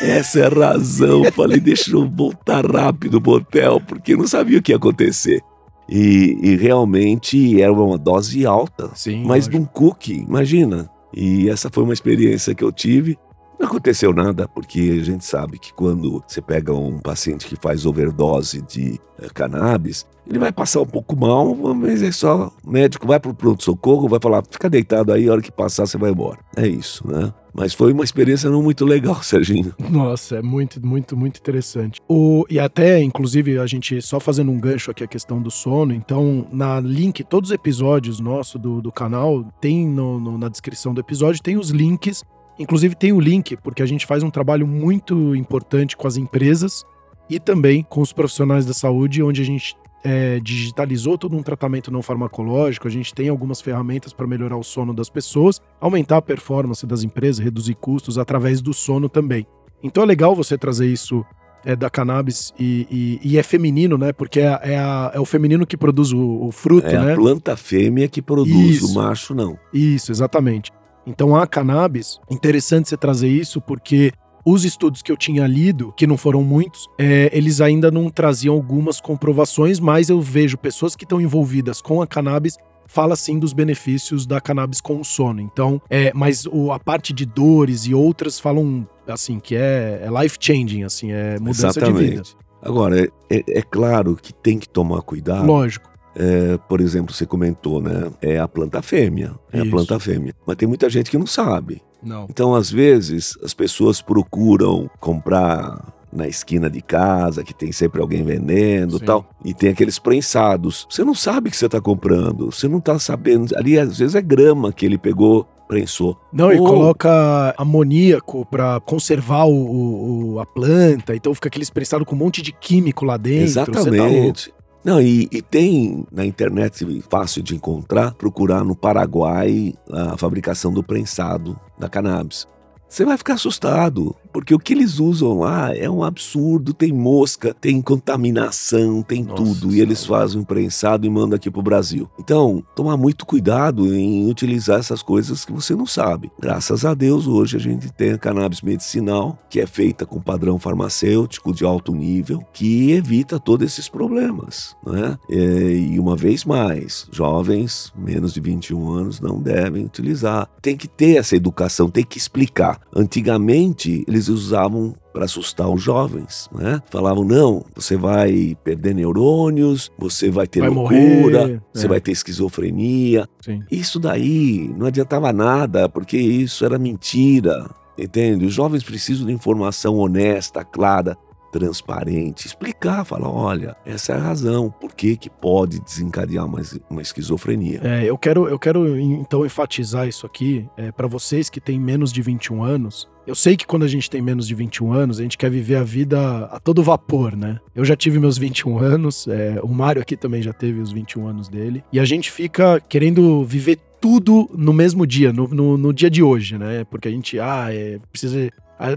essa é a razão. Falei: deixa eu voltar rápido pro hotel, porque eu não sabia o que ia acontecer. E, e realmente era uma dose alta, Sim, mas lógico. num cookie, imagina. E essa foi uma experiência que eu tive. Não aconteceu nada, porque a gente sabe que quando você pega um paciente que faz overdose de eh, cannabis, ele vai passar um pouco mal, mas é só o médico vai pro pronto-socorro, vai falar, fica deitado aí, a hora que passar você vai embora. É isso, né? Mas foi uma experiência não muito legal, Serginho. Nossa, é muito, muito, muito interessante. O, e até, inclusive, a gente só fazendo um gancho aqui a questão do sono. Então, na link, todos os episódios nossos do, do canal, tem no- no- na descrição do episódio, tem os links. Inclusive, tem o link, porque a gente faz um trabalho muito importante com as empresas e também com os profissionais da saúde, onde a gente é, digitalizou todo um tratamento não farmacológico, a gente tem algumas ferramentas para melhorar o sono das pessoas, aumentar a performance das empresas, reduzir custos através do sono também. Então é legal você trazer isso é, da cannabis e, e- e é feminino, né? Porque é, é a- é o feminino que produz o, o fruto, É né? a planta fêmea que produz, Isso. o macho não. Isso, exatamente. Então a cannabis, interessante você trazer isso porque os estudos que eu tinha lido, que não foram muitos, é, eles ainda não traziam algumas comprovações, mas eu vejo pessoas que estão envolvidas com a cannabis fala sim dos benefícios da cannabis com o sono. Então, é, mas o- a parte de dores e outras falam assim que é, é life changing, assim, é mudança de vida. Exatamente. Agora, é, é- é claro que tem que tomar cuidado. Lógico. É, por exemplo, você comentou, né? É a planta fêmea. É Isso. a planta fêmea. Mas tem muita gente que não sabe. Não. Então, às vezes, as pessoas procuram comprar na esquina de casa, que tem sempre alguém vendendo e Sim. tal, e tem aqueles prensados. Você não sabe o que você está comprando, você não está sabendo. Ali, às vezes, é grama que ele pegou, prensou. Não, e Ou- coloca amoníaco pra conservar o, o- a planta, então fica aquele prensado com um monte de químico lá dentro. Tá. Exatamente. Não, e, e tem na internet fácil de encontrar, procurar no Paraguai a fabricação do prensado da cannabis. Você vai ficar assustado, porque o que eles usam lá é um absurdo. Tem mosca, tem contaminação, tem Nossa tudo. E eles Senhora. fazem um prensado e mandam aqui pro Brasil. Então, tomar muito cuidado em utilizar essas coisas que você não sabe. Graças a Deus, hoje a gente tem a cannabis medicinal, que é feita com padrão farmacêutico de alto nível, que evita todos esses problemas. Né? É, E uma vez mais, jovens menos de 21 anos não devem utilizar. Tem que ter essa educação, tem que explicar. Antigamente, eles usavam para assustar os jovens, né? Falavam, não, você vai perder neurônios, você vai ter Vai loucura, morrer, você é. vai ter esquizofrenia. Sim. Isso daí não adiantava nada, porque isso era mentira, entende? Os jovens precisam de informação honesta, clara, transparente, explicar, falar, olha, essa é a razão, por que que pode desencadear uma, uma esquizofrenia. É, eu quero, eu quero então enfatizar isso aqui é, para vocês que têm menos de 21 anos. Eu sei que quando a gente tem menos de 21 anos, a gente quer viver a vida a todo vapor, né? Eu já tive meus 21 anos, é, o Mário aqui também já teve os 21 anos dele, e a gente fica querendo viver tudo no mesmo dia, no, no, no dia de hoje, né? Porque a gente, ah, é, precisa.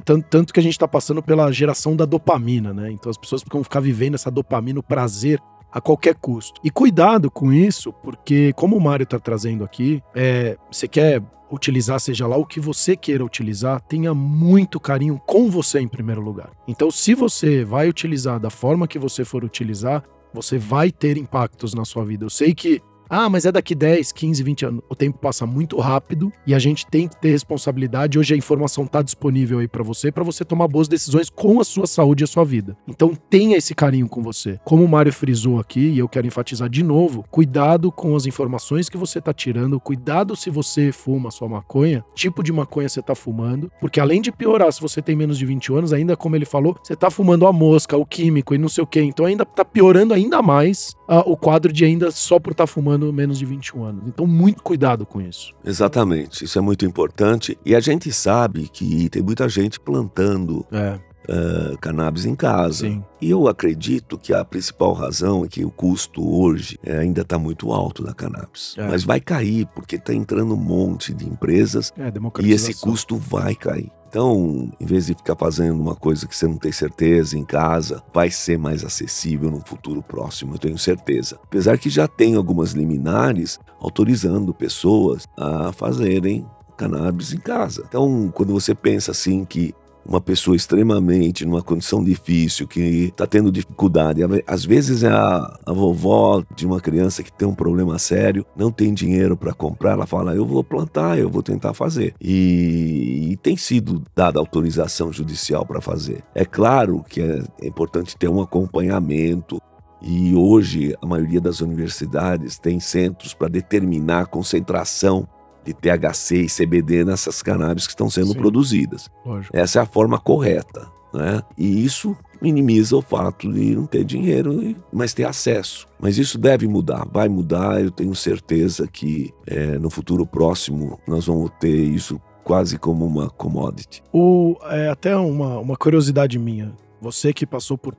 Tanto, que a gente tá passando pela geração da dopamina, né? Então as pessoas ficam ficar vivendo essa dopamina, o prazer a qualquer custo. E cuidado com isso, porque como o Mário tá trazendo aqui, é, você quer utilizar, seja lá o que você queira utilizar, tenha muito carinho com você em primeiro lugar. Então, se você vai utilizar da forma que você for utilizar, você vai ter impactos na sua vida. Eu sei que ah, mas é daqui 10, 15, 20 anos. O tempo passa muito rápido e a gente tem que ter responsabilidade. Hoje a informação está disponível aí para você, para você tomar boas decisões com a sua saúde e a sua vida. Então tenha esse carinho com você. Como o Mário frisou aqui, e eu quero enfatizar de novo, cuidado com as informações que você está tirando, cuidado se você fuma sua maconha, tipo de maconha você está fumando, porque além de piorar se você tem menos de 20 anos, ainda como ele falou, você está fumando a mosca, o químico e não sei o que, então ainda está piorando ainda mais ah, o quadro de ainda só por estar fumando menos de 21 anos. Então, muito cuidado com isso. Exatamente, isso é muito importante. E a gente sabe que tem muita gente plantando É. uh, cannabis em casa. Sim. E eu acredito que a principal razão é que o custo hoje é, ainda está muito alto da cannabis. É. Mas vai cair, porque está entrando um monte de empresas É, e esse custo vai cair. Então, em vez de ficar fazendo uma coisa que você não tem certeza em casa, vai ser mais acessível no futuro próximo, eu tenho certeza. Apesar que já tem algumas liminares autorizando pessoas a fazerem cannabis em casa. Então, quando você pensa assim que uma pessoa extremamente numa condição difícil, que está tendo dificuldade. Às vezes é a, a, vovó de uma criança que tem um problema sério, não tem dinheiro para comprar, ela fala: Eu vou plantar, eu vou tentar fazer. E, e tem sido dada autorização judicial para fazer. É claro que é, é importante ter um acompanhamento. E hoje a maioria das universidades tem centros para determinar a concentração de THC e CBD nessas cannabis que estão sendo Sim. produzidas. Lógico. Essa é a forma correta, né? E isso minimiza o fato de não ter dinheiro, mas ter acesso. Mas isso deve mudar, vai mudar. Eu tenho certeza que é, no futuro próximo nós vamos ter isso quase como uma commodity. O, é, até uma, uma curiosidade minha. Você que passou por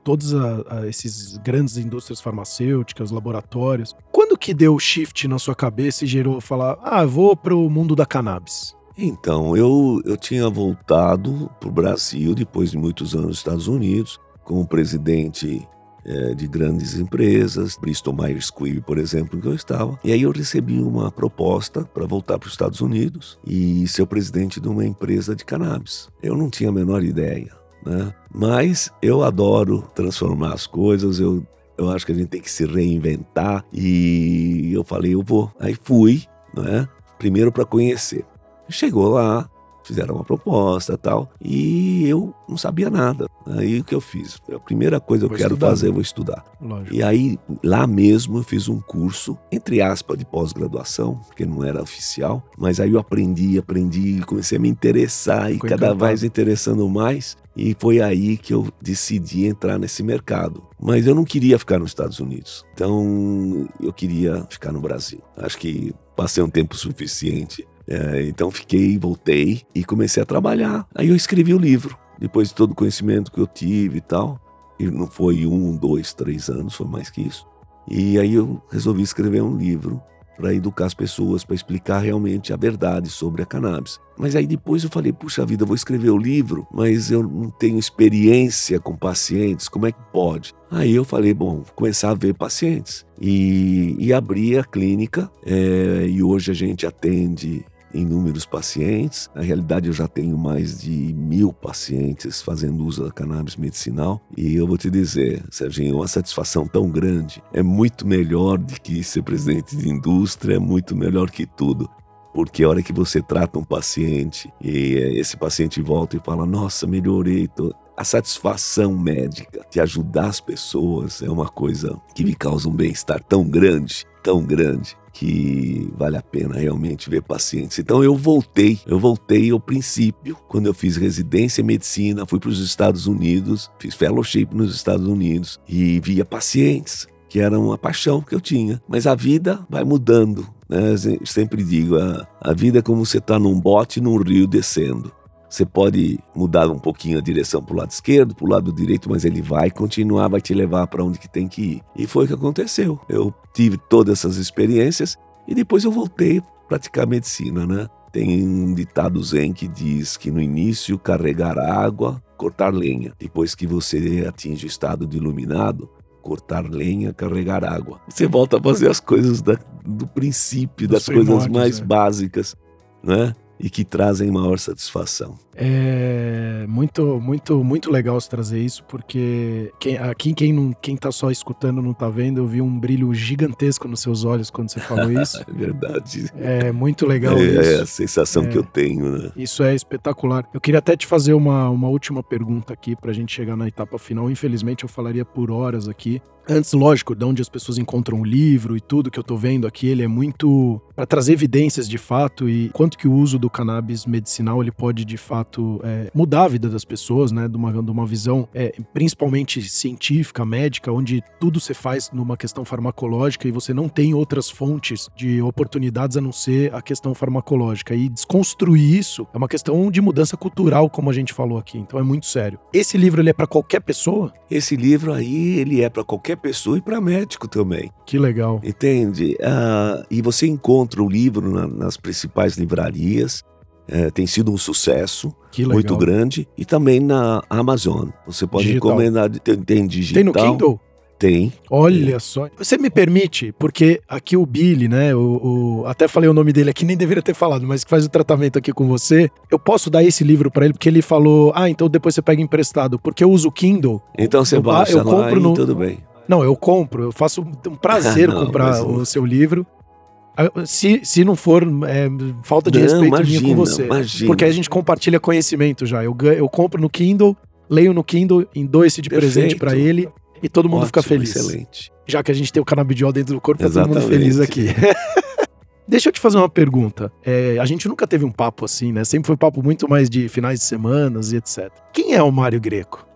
a esses grandes indústrias farmacêuticas, laboratórios, quando que deu o shift na sua cabeça e gerou falar, ah, vou pro mundo da cannabis? Então, eu, eu tinha voltado para o Brasil depois de muitos anos nos Estados Unidos, como presidente eh, de grandes empresas, Bristol Myers Squibb, por exemplo, que eu estava. E aí eu recebi uma proposta para voltar para os Estados Unidos e ser o presidente de uma empresa de cannabis. Eu não tinha a menor ideia, né? Mas eu adoro transformar as coisas, eu, eu acho que a gente tem que se reinventar e eu falei, eu vou. Aí fui, né? Primeiro para conhecer. Chegou lá, fizeram uma proposta e tal, e eu não sabia nada. Aí o que eu fiz? A primeira coisa que eu quero estudar, fazer, né? eu vou estudar. Lógico. E aí, lá mesmo, eu fiz um curso, entre aspas, de pós-graduação, porque não era oficial, mas aí eu aprendi, aprendi, comecei a me interessar e Ficou cada encantado. vez interessando mais. E foi aí que eu decidi entrar nesse mercado. Mas eu não queria ficar nos Estados Unidos. Então, eu queria ficar no Brasil. Acho que passei um tempo suficiente. É, então, fiquei, voltei e comecei a trabalhar. Aí eu escrevi o livro, depois de todo o conhecimento que eu tive e tal. E não foi um, dois, três anos, foi mais que isso. E aí eu resolvi escrever um livro para educar as pessoas, para explicar realmente a verdade sobre a cannabis. Mas aí depois eu falei, puxa vida, vou escrever o livro, mas eu não tenho experiência com pacientes, como é que pode? Aí eu falei, bom, vou começar a ver pacientes. E, e abri a clínica, é, e hoje a gente atende inúmeros pacientes. Na realidade, eu já tenho mais de mil pacientes fazendo uso da cannabis medicinal. E eu vou te dizer, Serginho, uma satisfação tão grande. É muito melhor do que ser presidente de indústria, é muito melhor que tudo. Porque a hora que você trata um paciente e eh, esse paciente volta e fala: Nossa, melhorei. A satisfação médica de ajudar as pessoas é uma coisa que me causa um bem-estar tão grande, tão grande, que vale a pena realmente ver pacientes. Então eu voltei, eu voltei ao princípio, quando eu fiz residência em medicina, fui para os Estados Unidos, fiz fellowship nos Estados Unidos e via pacientes que era uma paixão que eu tinha. Mas a vida vai mudando, né? Eu sempre digo, a, a vida é como você está num bote num rio descendo. Você pode mudar um pouquinho a direção para o lado esquerdo, para o lado direito, mas ele vai continuar, vai te levar para onde que tem que ir. E foi o que aconteceu. Eu tive todas essas experiências e depois eu voltei a praticar medicina, né? Tem um ditado zen que diz que no início carregar água, cortar lenha. Depois que você atinge o estado de iluminado, cortar lenha, carregar água. Você volta a fazer as coisas da- do princípio, Dos das coisas mais é. básicas, né? E que trazem maior satisfação. É muito, muito, muito legal você trazer isso, porque quem, aqui quem, não, quem tá só escutando não tá vendo, eu vi um brilho gigantesco nos seus olhos quando você falou isso. É verdade. É muito legal é, isso. é a sensação É. que eu tenho, né? Isso é espetacular. Eu queria até te fazer uma, uma última pergunta aqui pra gente chegar na etapa final. Infelizmente, eu falaria por horas aqui. Antes, lógico, de onde as pessoas encontram o livro e tudo que eu tô vendo aqui, ele é muito para trazer evidências de fato e quanto que o uso do do cannabis medicinal ele pode de fato é, mudar a vida das pessoas, né? De uma, de uma visão é, principalmente científica, médica, onde tudo se faz numa questão farmacológica e você não tem outras fontes de oportunidades a não ser a questão farmacológica. E desconstruir isso é uma questão de mudança cultural, como a gente falou aqui. Então é muito sério. Esse livro ele é para qualquer pessoa? Esse livro aí ele é para qualquer pessoa e para médico também. Que legal. Entende? Uh, e você encontra o livro na, nas principais livrarias. É, tem sido um sucesso muito grande. E também na Amazon. Você pode digital. encomendar, tem, tem digital. Tem no Kindle? Tem. Olha é. só. Você me permite, porque aqui o Billy, né? O, o, até falei o nome dele aqui, nem deveria ter falado, mas que faz o tratamento aqui com você. Eu posso dar esse livro para ele, porque ele falou: ah, então depois você pega emprestado, porque eu uso o Kindle. Então você baixa eu compro no... tudo bem. Não, eu compro, eu faço um prazer não, comprar o seu livro. Ah, se, se não for é, falta de não, respeito imagina, minha com você. Imagina. Porque a gente compartilha conhecimento já. Eu, eu compro no Kindle, leio no Kindle, dou esse de Perfeito. presente para ele e todo mundo Ótimo, fica feliz. Excelente. Já que a gente tem o canabidiol dentro do corpo, tá todo mundo feliz aqui. Deixa eu te fazer uma pergunta. É, a gente nunca teve um papo assim, né? Sempre foi papo muito mais de finais de semanas e etc. Quem é o Mário Greco?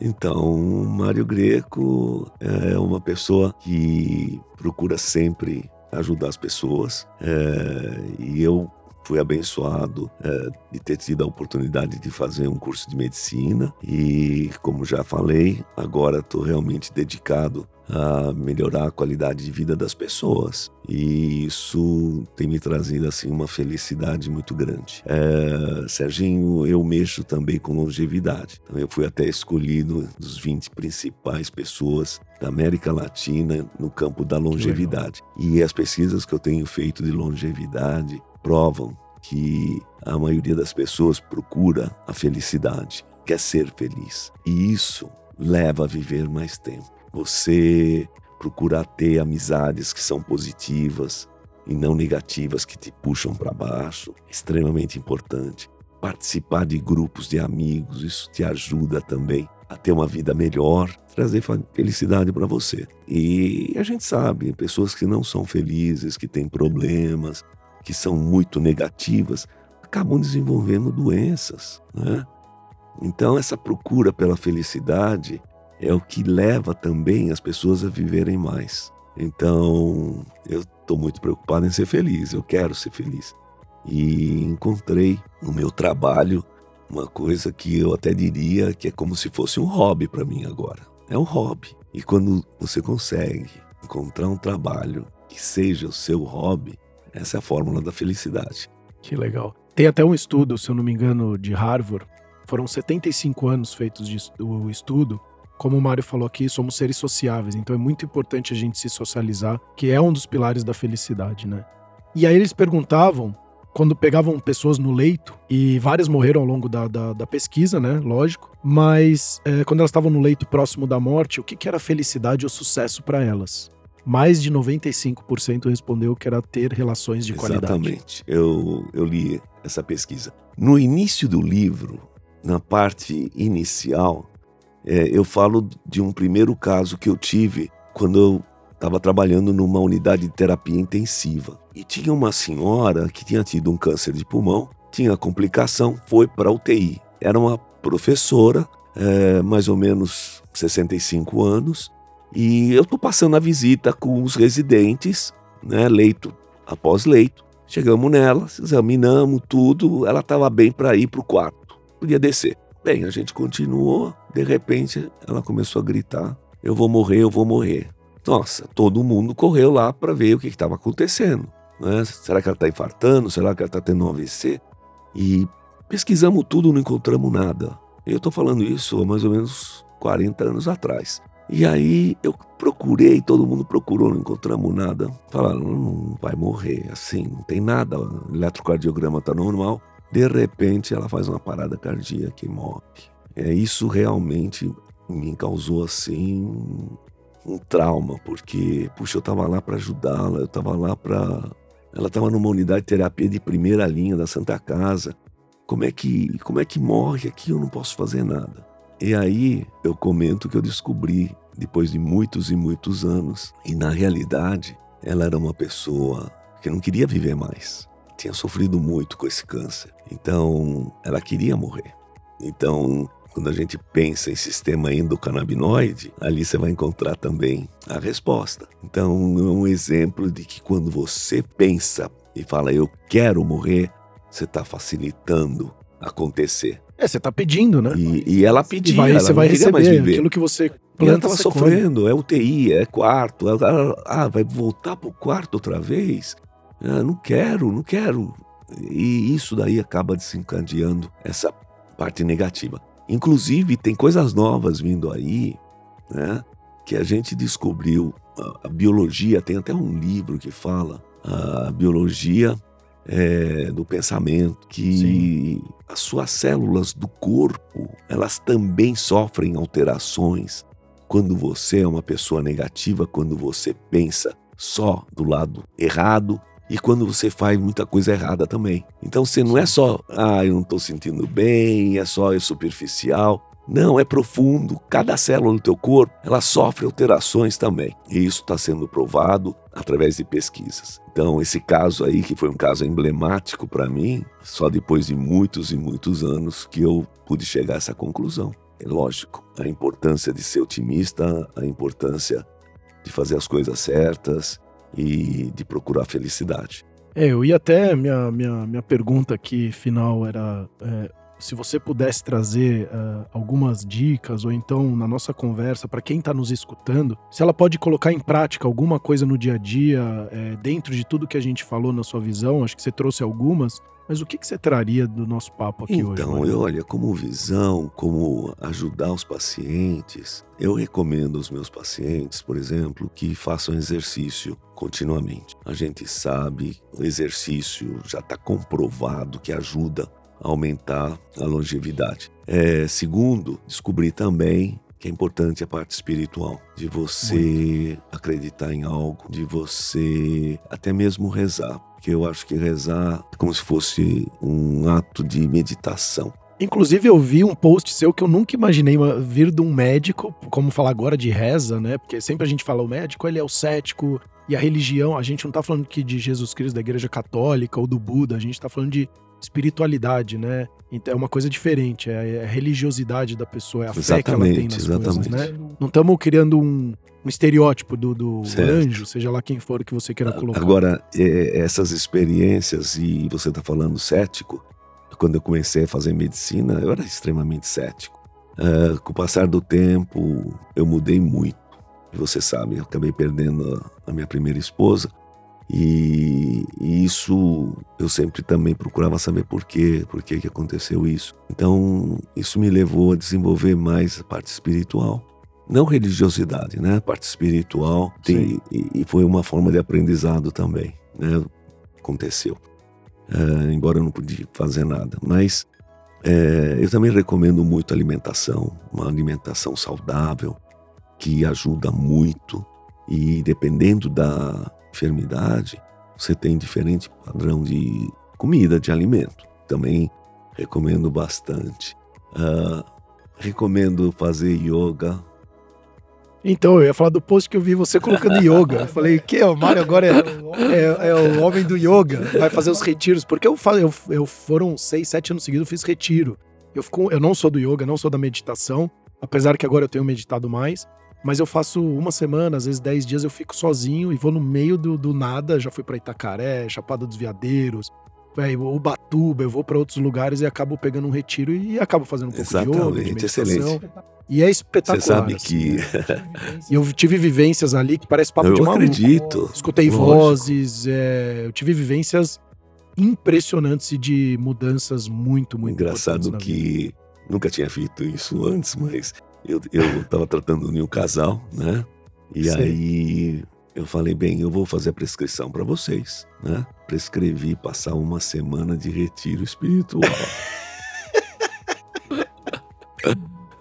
Então, o Mário Greco é uma pessoa que procura sempre ajudar as pessoas. É, e eu fui abençoado é, de ter tido a oportunidade de fazer um curso de medicina e, como já falei, agora estou realmente dedicado a melhorar a qualidade de vida das pessoas e isso tem me trazido assim uma felicidade muito grande. É, Serginho, eu mexo também com longevidade. Então, eu fui até escolhido dos 20 principais pessoas da América Latina no campo da longevidade. E as pesquisas que eu tenho feito de longevidade provam que a maioria das pessoas procura a felicidade, quer ser feliz. E isso leva a viver mais tempo. Você procura ter amizades que são positivas e não negativas que te puxam para baixo, é extremamente importante. Participar de grupos de amigos, isso te ajuda também a ter uma vida melhor, trazer felicidade para você. E a gente sabe, pessoas que não são felizes, que têm problemas, que são muito negativas, acabam desenvolvendo doenças. Né? Então, essa procura pela felicidade é o que leva também as pessoas a viverem mais. Então, eu estou muito preocupado em ser feliz, eu quero ser feliz. E encontrei no meu trabalho uma coisa que eu até diria que é como se fosse um hobby para mim agora. É um hobby. E quando você consegue encontrar um trabalho que seja o seu hobby, essa é a fórmula da felicidade. Que legal. Tem até um estudo, se eu não me engano, de Harvard. Foram 75 anos feitos de o estudo. Como o Mário falou aqui, somos seres sociáveis, então é muito importante a gente se socializar, que é um dos pilares da felicidade, né? E aí eles perguntavam, quando pegavam pessoas no leito, e várias morreram ao longo da, da, da pesquisa, né? Lógico. Mas é, quando elas estavam no leito próximo da morte, o que, que era felicidade ou sucesso para elas? Mais de 95% respondeu que era ter relações de qualidade. Exatamente. Eu, eu li essa pesquisa. No início do livro, na parte inicial, é, eu falo de um primeiro caso que eu tive quando eu estava trabalhando numa unidade de terapia intensiva. E tinha uma senhora que tinha tido um câncer de pulmão, tinha complicação, foi para UTI. Era uma professora, é, mais ou menos 65 anos, e eu estou passando a visita com os residentes, né, leito após leito. Chegamos nela, examinamos tudo, ela estava bem para ir para o quarto, podia descer. Bem, a gente continuou, de repente ela começou a gritar: Eu vou morrer, eu vou morrer. Nossa, todo mundo correu lá para ver o que estava acontecendo. Né? Será que ela está infartando? Será que ela está tendo um AVC? E pesquisamos tudo, não encontramos nada. Eu estou falando isso há mais ou menos 40 anos atrás. E aí eu procurei, todo mundo procurou, não encontramos nada. Falaram, não vai morrer, assim, não tem nada, o eletrocardiograma está normal. De repente ela faz uma parada cardíaca e morre. É, isso realmente me causou assim um trauma, porque, puxa, eu estava lá para ajudá-la, eu estava lá para. Ela estava numa unidade de terapia de primeira linha da Santa Casa. Como é que, como é que morre aqui? Eu não posso fazer nada. E aí eu comento que eu descobri depois de muitos e muitos anos, e na realidade ela era uma pessoa que não queria viver mais. tinha sofrido muito com esse câncer. Então, ela queria morrer. Então, quando a gente pensa em sistema endocannabinoide, ali você vai encontrar também a resposta. Então, é um exemplo de que quando você pensa e fala eu quero morrer, você está facilitando acontecer. É, você está pedindo, né? E, e ela pediu, vai, ela você vai receber mais viver. aquilo que você planta. ela estava sofrendo, é UTI, é quarto. Ela, ah, vai voltar para o quarto outra vez? Ah, não quero, não quero. E isso daí acaba desencadeando essa parte negativa. Inclusive, tem coisas novas vindo aí, né? Que a gente descobriu. A, a biologia, tem até um livro que fala a biologia é, do pensamento, que Sim. as suas células do corpo, elas também sofrem alterações quando você é uma pessoa negativa, quando você pensa só do lado errado e quando você faz muita coisa errada também. Então você não é só, ah, eu não estou sentindo bem, é só é superficial. Não, é profundo. Cada célula do teu corpo, ela sofre alterações também. E isso está sendo provado através de pesquisas. Então, esse caso aí, que foi um caso emblemático para mim, só depois de muitos e muitos anos que eu pude chegar a essa conclusão. É lógico, a importância de ser otimista, a importância de fazer as coisas certas, e de procurar felicidade. É, eu ia até. Minha, minha, minha pergunta aqui final era. É, se você pudesse trazer uh, algumas dicas, ou então na nossa conversa, para quem está nos escutando, se ela pode colocar em prática alguma coisa no dia a dia, é, dentro de tudo que a gente falou na sua visão, acho que você trouxe algumas, mas o que, que você traria do nosso papo aqui então, hoje? Então, eu olha, como visão, como ajudar os pacientes, eu recomendo aos meus pacientes, por exemplo, que façam exercício continuamente. A gente sabe, o exercício já está comprovado que ajuda aumentar a longevidade. É, segundo, descobri também que é importante a parte espiritual, de você Muito. acreditar em algo, de você até mesmo rezar, porque eu acho que rezar é como se fosse um ato de meditação. Inclusive, eu vi um post seu que eu nunca imaginei vir de um médico, como falar agora de reza, né? Porque sempre a gente fala o médico, ele é o cético, e a religião, a gente não tá falando aqui de Jesus Cristo da Igreja Católica ou do Buda, a gente tá falando de espiritualidade, né? Então é uma coisa diferente, é a religiosidade da pessoa, é a exatamente, fé que ela tem nas exatamente. coisas, né? Não estamos criando um, um, estereótipo do, do anjo, seja lá quem for que você queira colocar. Agora, é, essas experiências, e você está falando cético, quando eu comecei a fazer medicina, eu era extremamente cético. Uh, com o passar do tempo, eu mudei muito. Você sabe, eu acabei perdendo a minha primeira esposa. E, e, isso eu sempre também procurava saber por quê, por que, que aconteceu isso. Então, isso me levou a desenvolver mais a parte espiritual. Não religiosidade, né? A parte espiritual tem, e, e, foi uma forma de aprendizado também, né? Aconteceu. É, embora eu não podia fazer nada. Mas é, eu também recomendo muito alimentação, uma alimentação saudável, que ajuda muito. E dependendo da, enfermidade, você tem diferente padrão de comida, de alimento. Também recomendo bastante. Uh, recomendo fazer yoga. Então, eu ia falar do post que eu vi você colocando yoga. Eu falei, que o Mário agora é, é, é, o homem do yoga, vai fazer os retiros. Porque eu, eu, eu foram seis, sete anos seguidos, eu fiz retiro. Eu, fico, eu não sou do yoga, não sou da meditação, apesar que agora eu tenho meditado mais. Mas eu faço uma semana, às vezes dez dias, eu fico sozinho e vou no meio do, do nada. Já fui para Itacaré, Chapada dos Veadeiros, véio, Ubatuba, eu vou para outros lugares e acabo pegando um retiro e acabo fazendo um pouco Exatamente, de yoga, de meditação. Excelente. E é espetacular. Você sabe assim, que. E eu tive vivências ali que parece papo eu de maluco. Eu acredito. Escutei Lógico. vozes, é... eu tive vivências impressionantes e de mudanças muito, muito Engraçado que nunca tinha feito isso antes, mas eu, eu tava tratando de um casal, né? E Sim. aí eu falei, bem, eu vou fazer a prescrição para vocês, né? Prescrevi passar uma semana de retiro espiritual.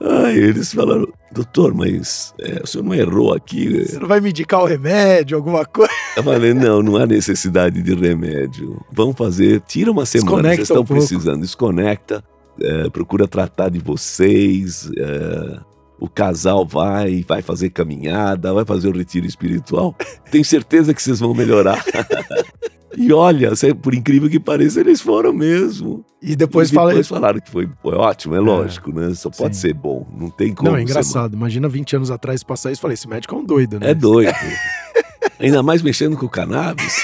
Aí eles falaram, doutor, mas é, o senhor não errou aqui? Você não vai me indicar o remédio, alguma coisa? Eu falei, não, não há necessidade de remédio. Vamos fazer, tira uma semana, Desconecta vocês estão um precisando, desconecta, é, procura tratar de vocês, é, o casal vai, vai fazer caminhada, vai fazer o retiro espiritual. Tenho certeza que vocês vão melhorar. E olha, por incrível que pareça, eles foram mesmo. E depois, e depois fala... falaram que foi, foi ótimo, é, é lógico, né? Só pode sim. ser bom, não tem como. Não, é engraçado. Imagina 20 anos atrás passar isso e falei, esse médico é um doido, né? É doido. Ainda mais mexendo com cannabis.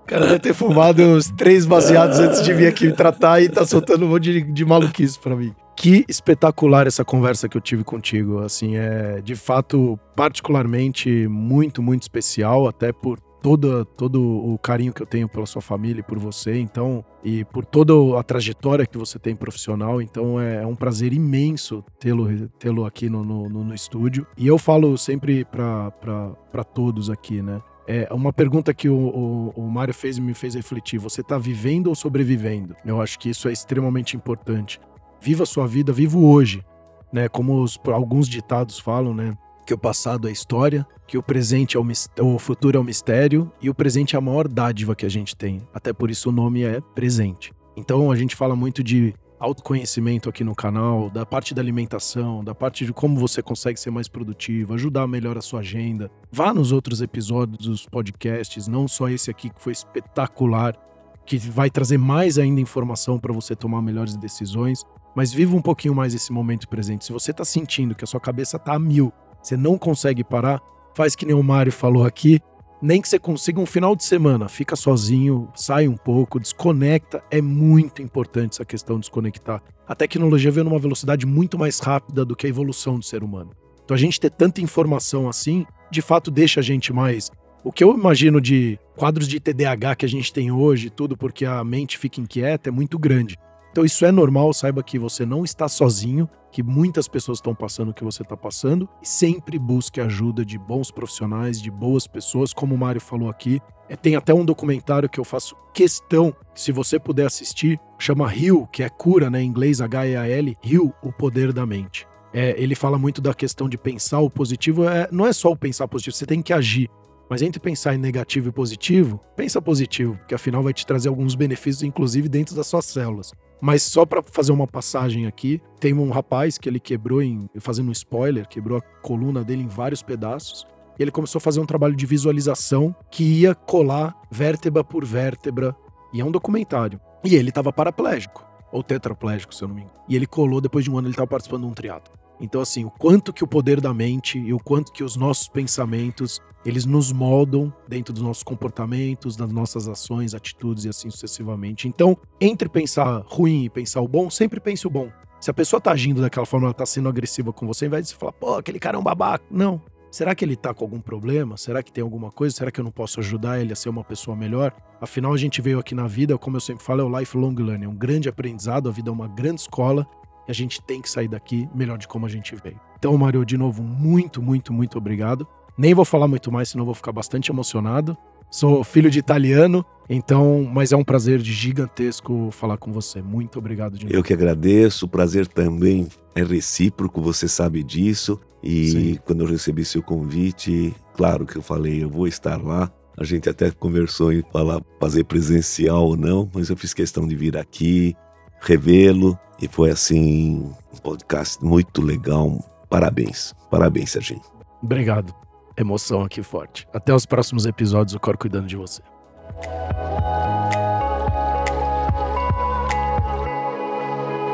O cara deve ter fumado uns três baseados antes de vir aqui me tratar e tá soltando um monte de, de maluquice pra mim. Que espetacular essa conversa que eu tive contigo. Assim, é de fato particularmente muito, muito especial, até por toda, todo o carinho que eu tenho pela sua família e por você, então, e por toda a trajetória que você tem profissional, então é, é um prazer imenso tê-lo tê aqui no, no, no, estúdio. E eu falo sempre para todos aqui, né? É uma pergunta que o, o, o Mário fez e me fez refletir: você está vivendo ou sobrevivendo? Eu acho que isso é extremamente importante. Viva a sua vida, vivo hoje. Né, como os, alguns ditados falam, né? que o passado é história, que o presente é o, o futuro é o mistério e o presente é a maior dádiva que a gente tem. Até por isso o nome é presente. Então a gente fala muito de autoconhecimento aqui no canal, da parte da alimentação, da parte de como você consegue ser mais produtivo, ajudar melhor a sua agenda. Vá nos outros episódios dos podcasts, não só esse aqui que foi espetacular, que vai trazer mais ainda informação para você tomar melhores decisões. Mas viva um pouquinho mais esse momento presente. Se você está sentindo que a sua cabeça está a mil, você não consegue parar, faz que nem o Mário falou aqui, nem que você consiga um final de semana, fica sozinho, sai um pouco, desconecta. É muito importante essa questão de desconectar. A tecnologia veio numa velocidade muito mais rápida do que a evolução do ser humano. Então a gente ter tanta informação assim, de fato deixa a gente mais. O que eu imagino de quadros de TDAH que a gente tem hoje, tudo porque a mente fica inquieta, é muito grande. Então isso é normal, saiba que você não está sozinho, que muitas pessoas estão passando o que você está passando e sempre busque ajuda de bons profissionais, de boas pessoas, como o Mário falou aqui. É, tem até um documentário que eu faço questão, se você puder assistir, chama Heal, que é cura, né, em inglês H-E-A-L, Heal, o poder da mente. É, ele fala muito da questão de pensar o positivo, é, não é só o pensar positivo, você tem que agir. Mas entre pensar em negativo e positivo, pensa positivo, porque afinal vai te trazer alguns benefícios, inclusive dentro das suas células. Mas só para fazer uma passagem aqui, tem um rapaz que ele quebrou em, fazendo um spoiler, quebrou a coluna dele em vários pedaços. E ele começou a fazer um trabalho de visualização que ia colar vértebra por vértebra. E é um documentário. E ele estava paraplégico, ou tetraplégico, se eu não me engano. E ele colou, depois de um ano, ele estava participando de um triatlo. Então, assim, o quanto que o poder da mente e o quanto que os nossos pensamentos, eles nos moldam dentro dos nossos comportamentos, das nossas ações, atitudes e assim sucessivamente. Então, entre pensar ruim e pensar o bom, sempre pense o bom. Se a pessoa tá agindo daquela forma, ela tá sendo agressiva com você, ao invés de você falar, pô, aquele cara é um babaca. Não. Será que ele tá com algum problema? Será que tem alguma coisa? Será que eu não posso ajudar ele a ser uma pessoa melhor? Afinal, a gente veio aqui na vida, como eu sempre falo, é o lifelong learning, é um grande aprendizado, a vida é uma grande escola e a gente tem que sair daqui melhor de como a gente veio. Então, Mário, de novo, muito, muito, muito obrigado. Nem vou falar muito mais, senão vou ficar bastante emocionado. Sou filho de italiano, então, mas é um prazer de gigantesco falar com você. Muito obrigado de novo. Eu que agradeço, o prazer também é recíproco, você sabe disso. E Sim. quando eu recebi seu convite, claro que eu falei, eu vou estar lá. A gente até conversou em falar, fazer presencial ou não, mas eu fiz questão de vir aqui, revê-lo. E foi assim, um podcast muito legal. Parabéns. Parabéns, Serginho. Obrigado. Emoção aqui forte. Até os próximos episódios, o Cor cuidando de você.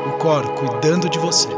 O Cor cuidando de você.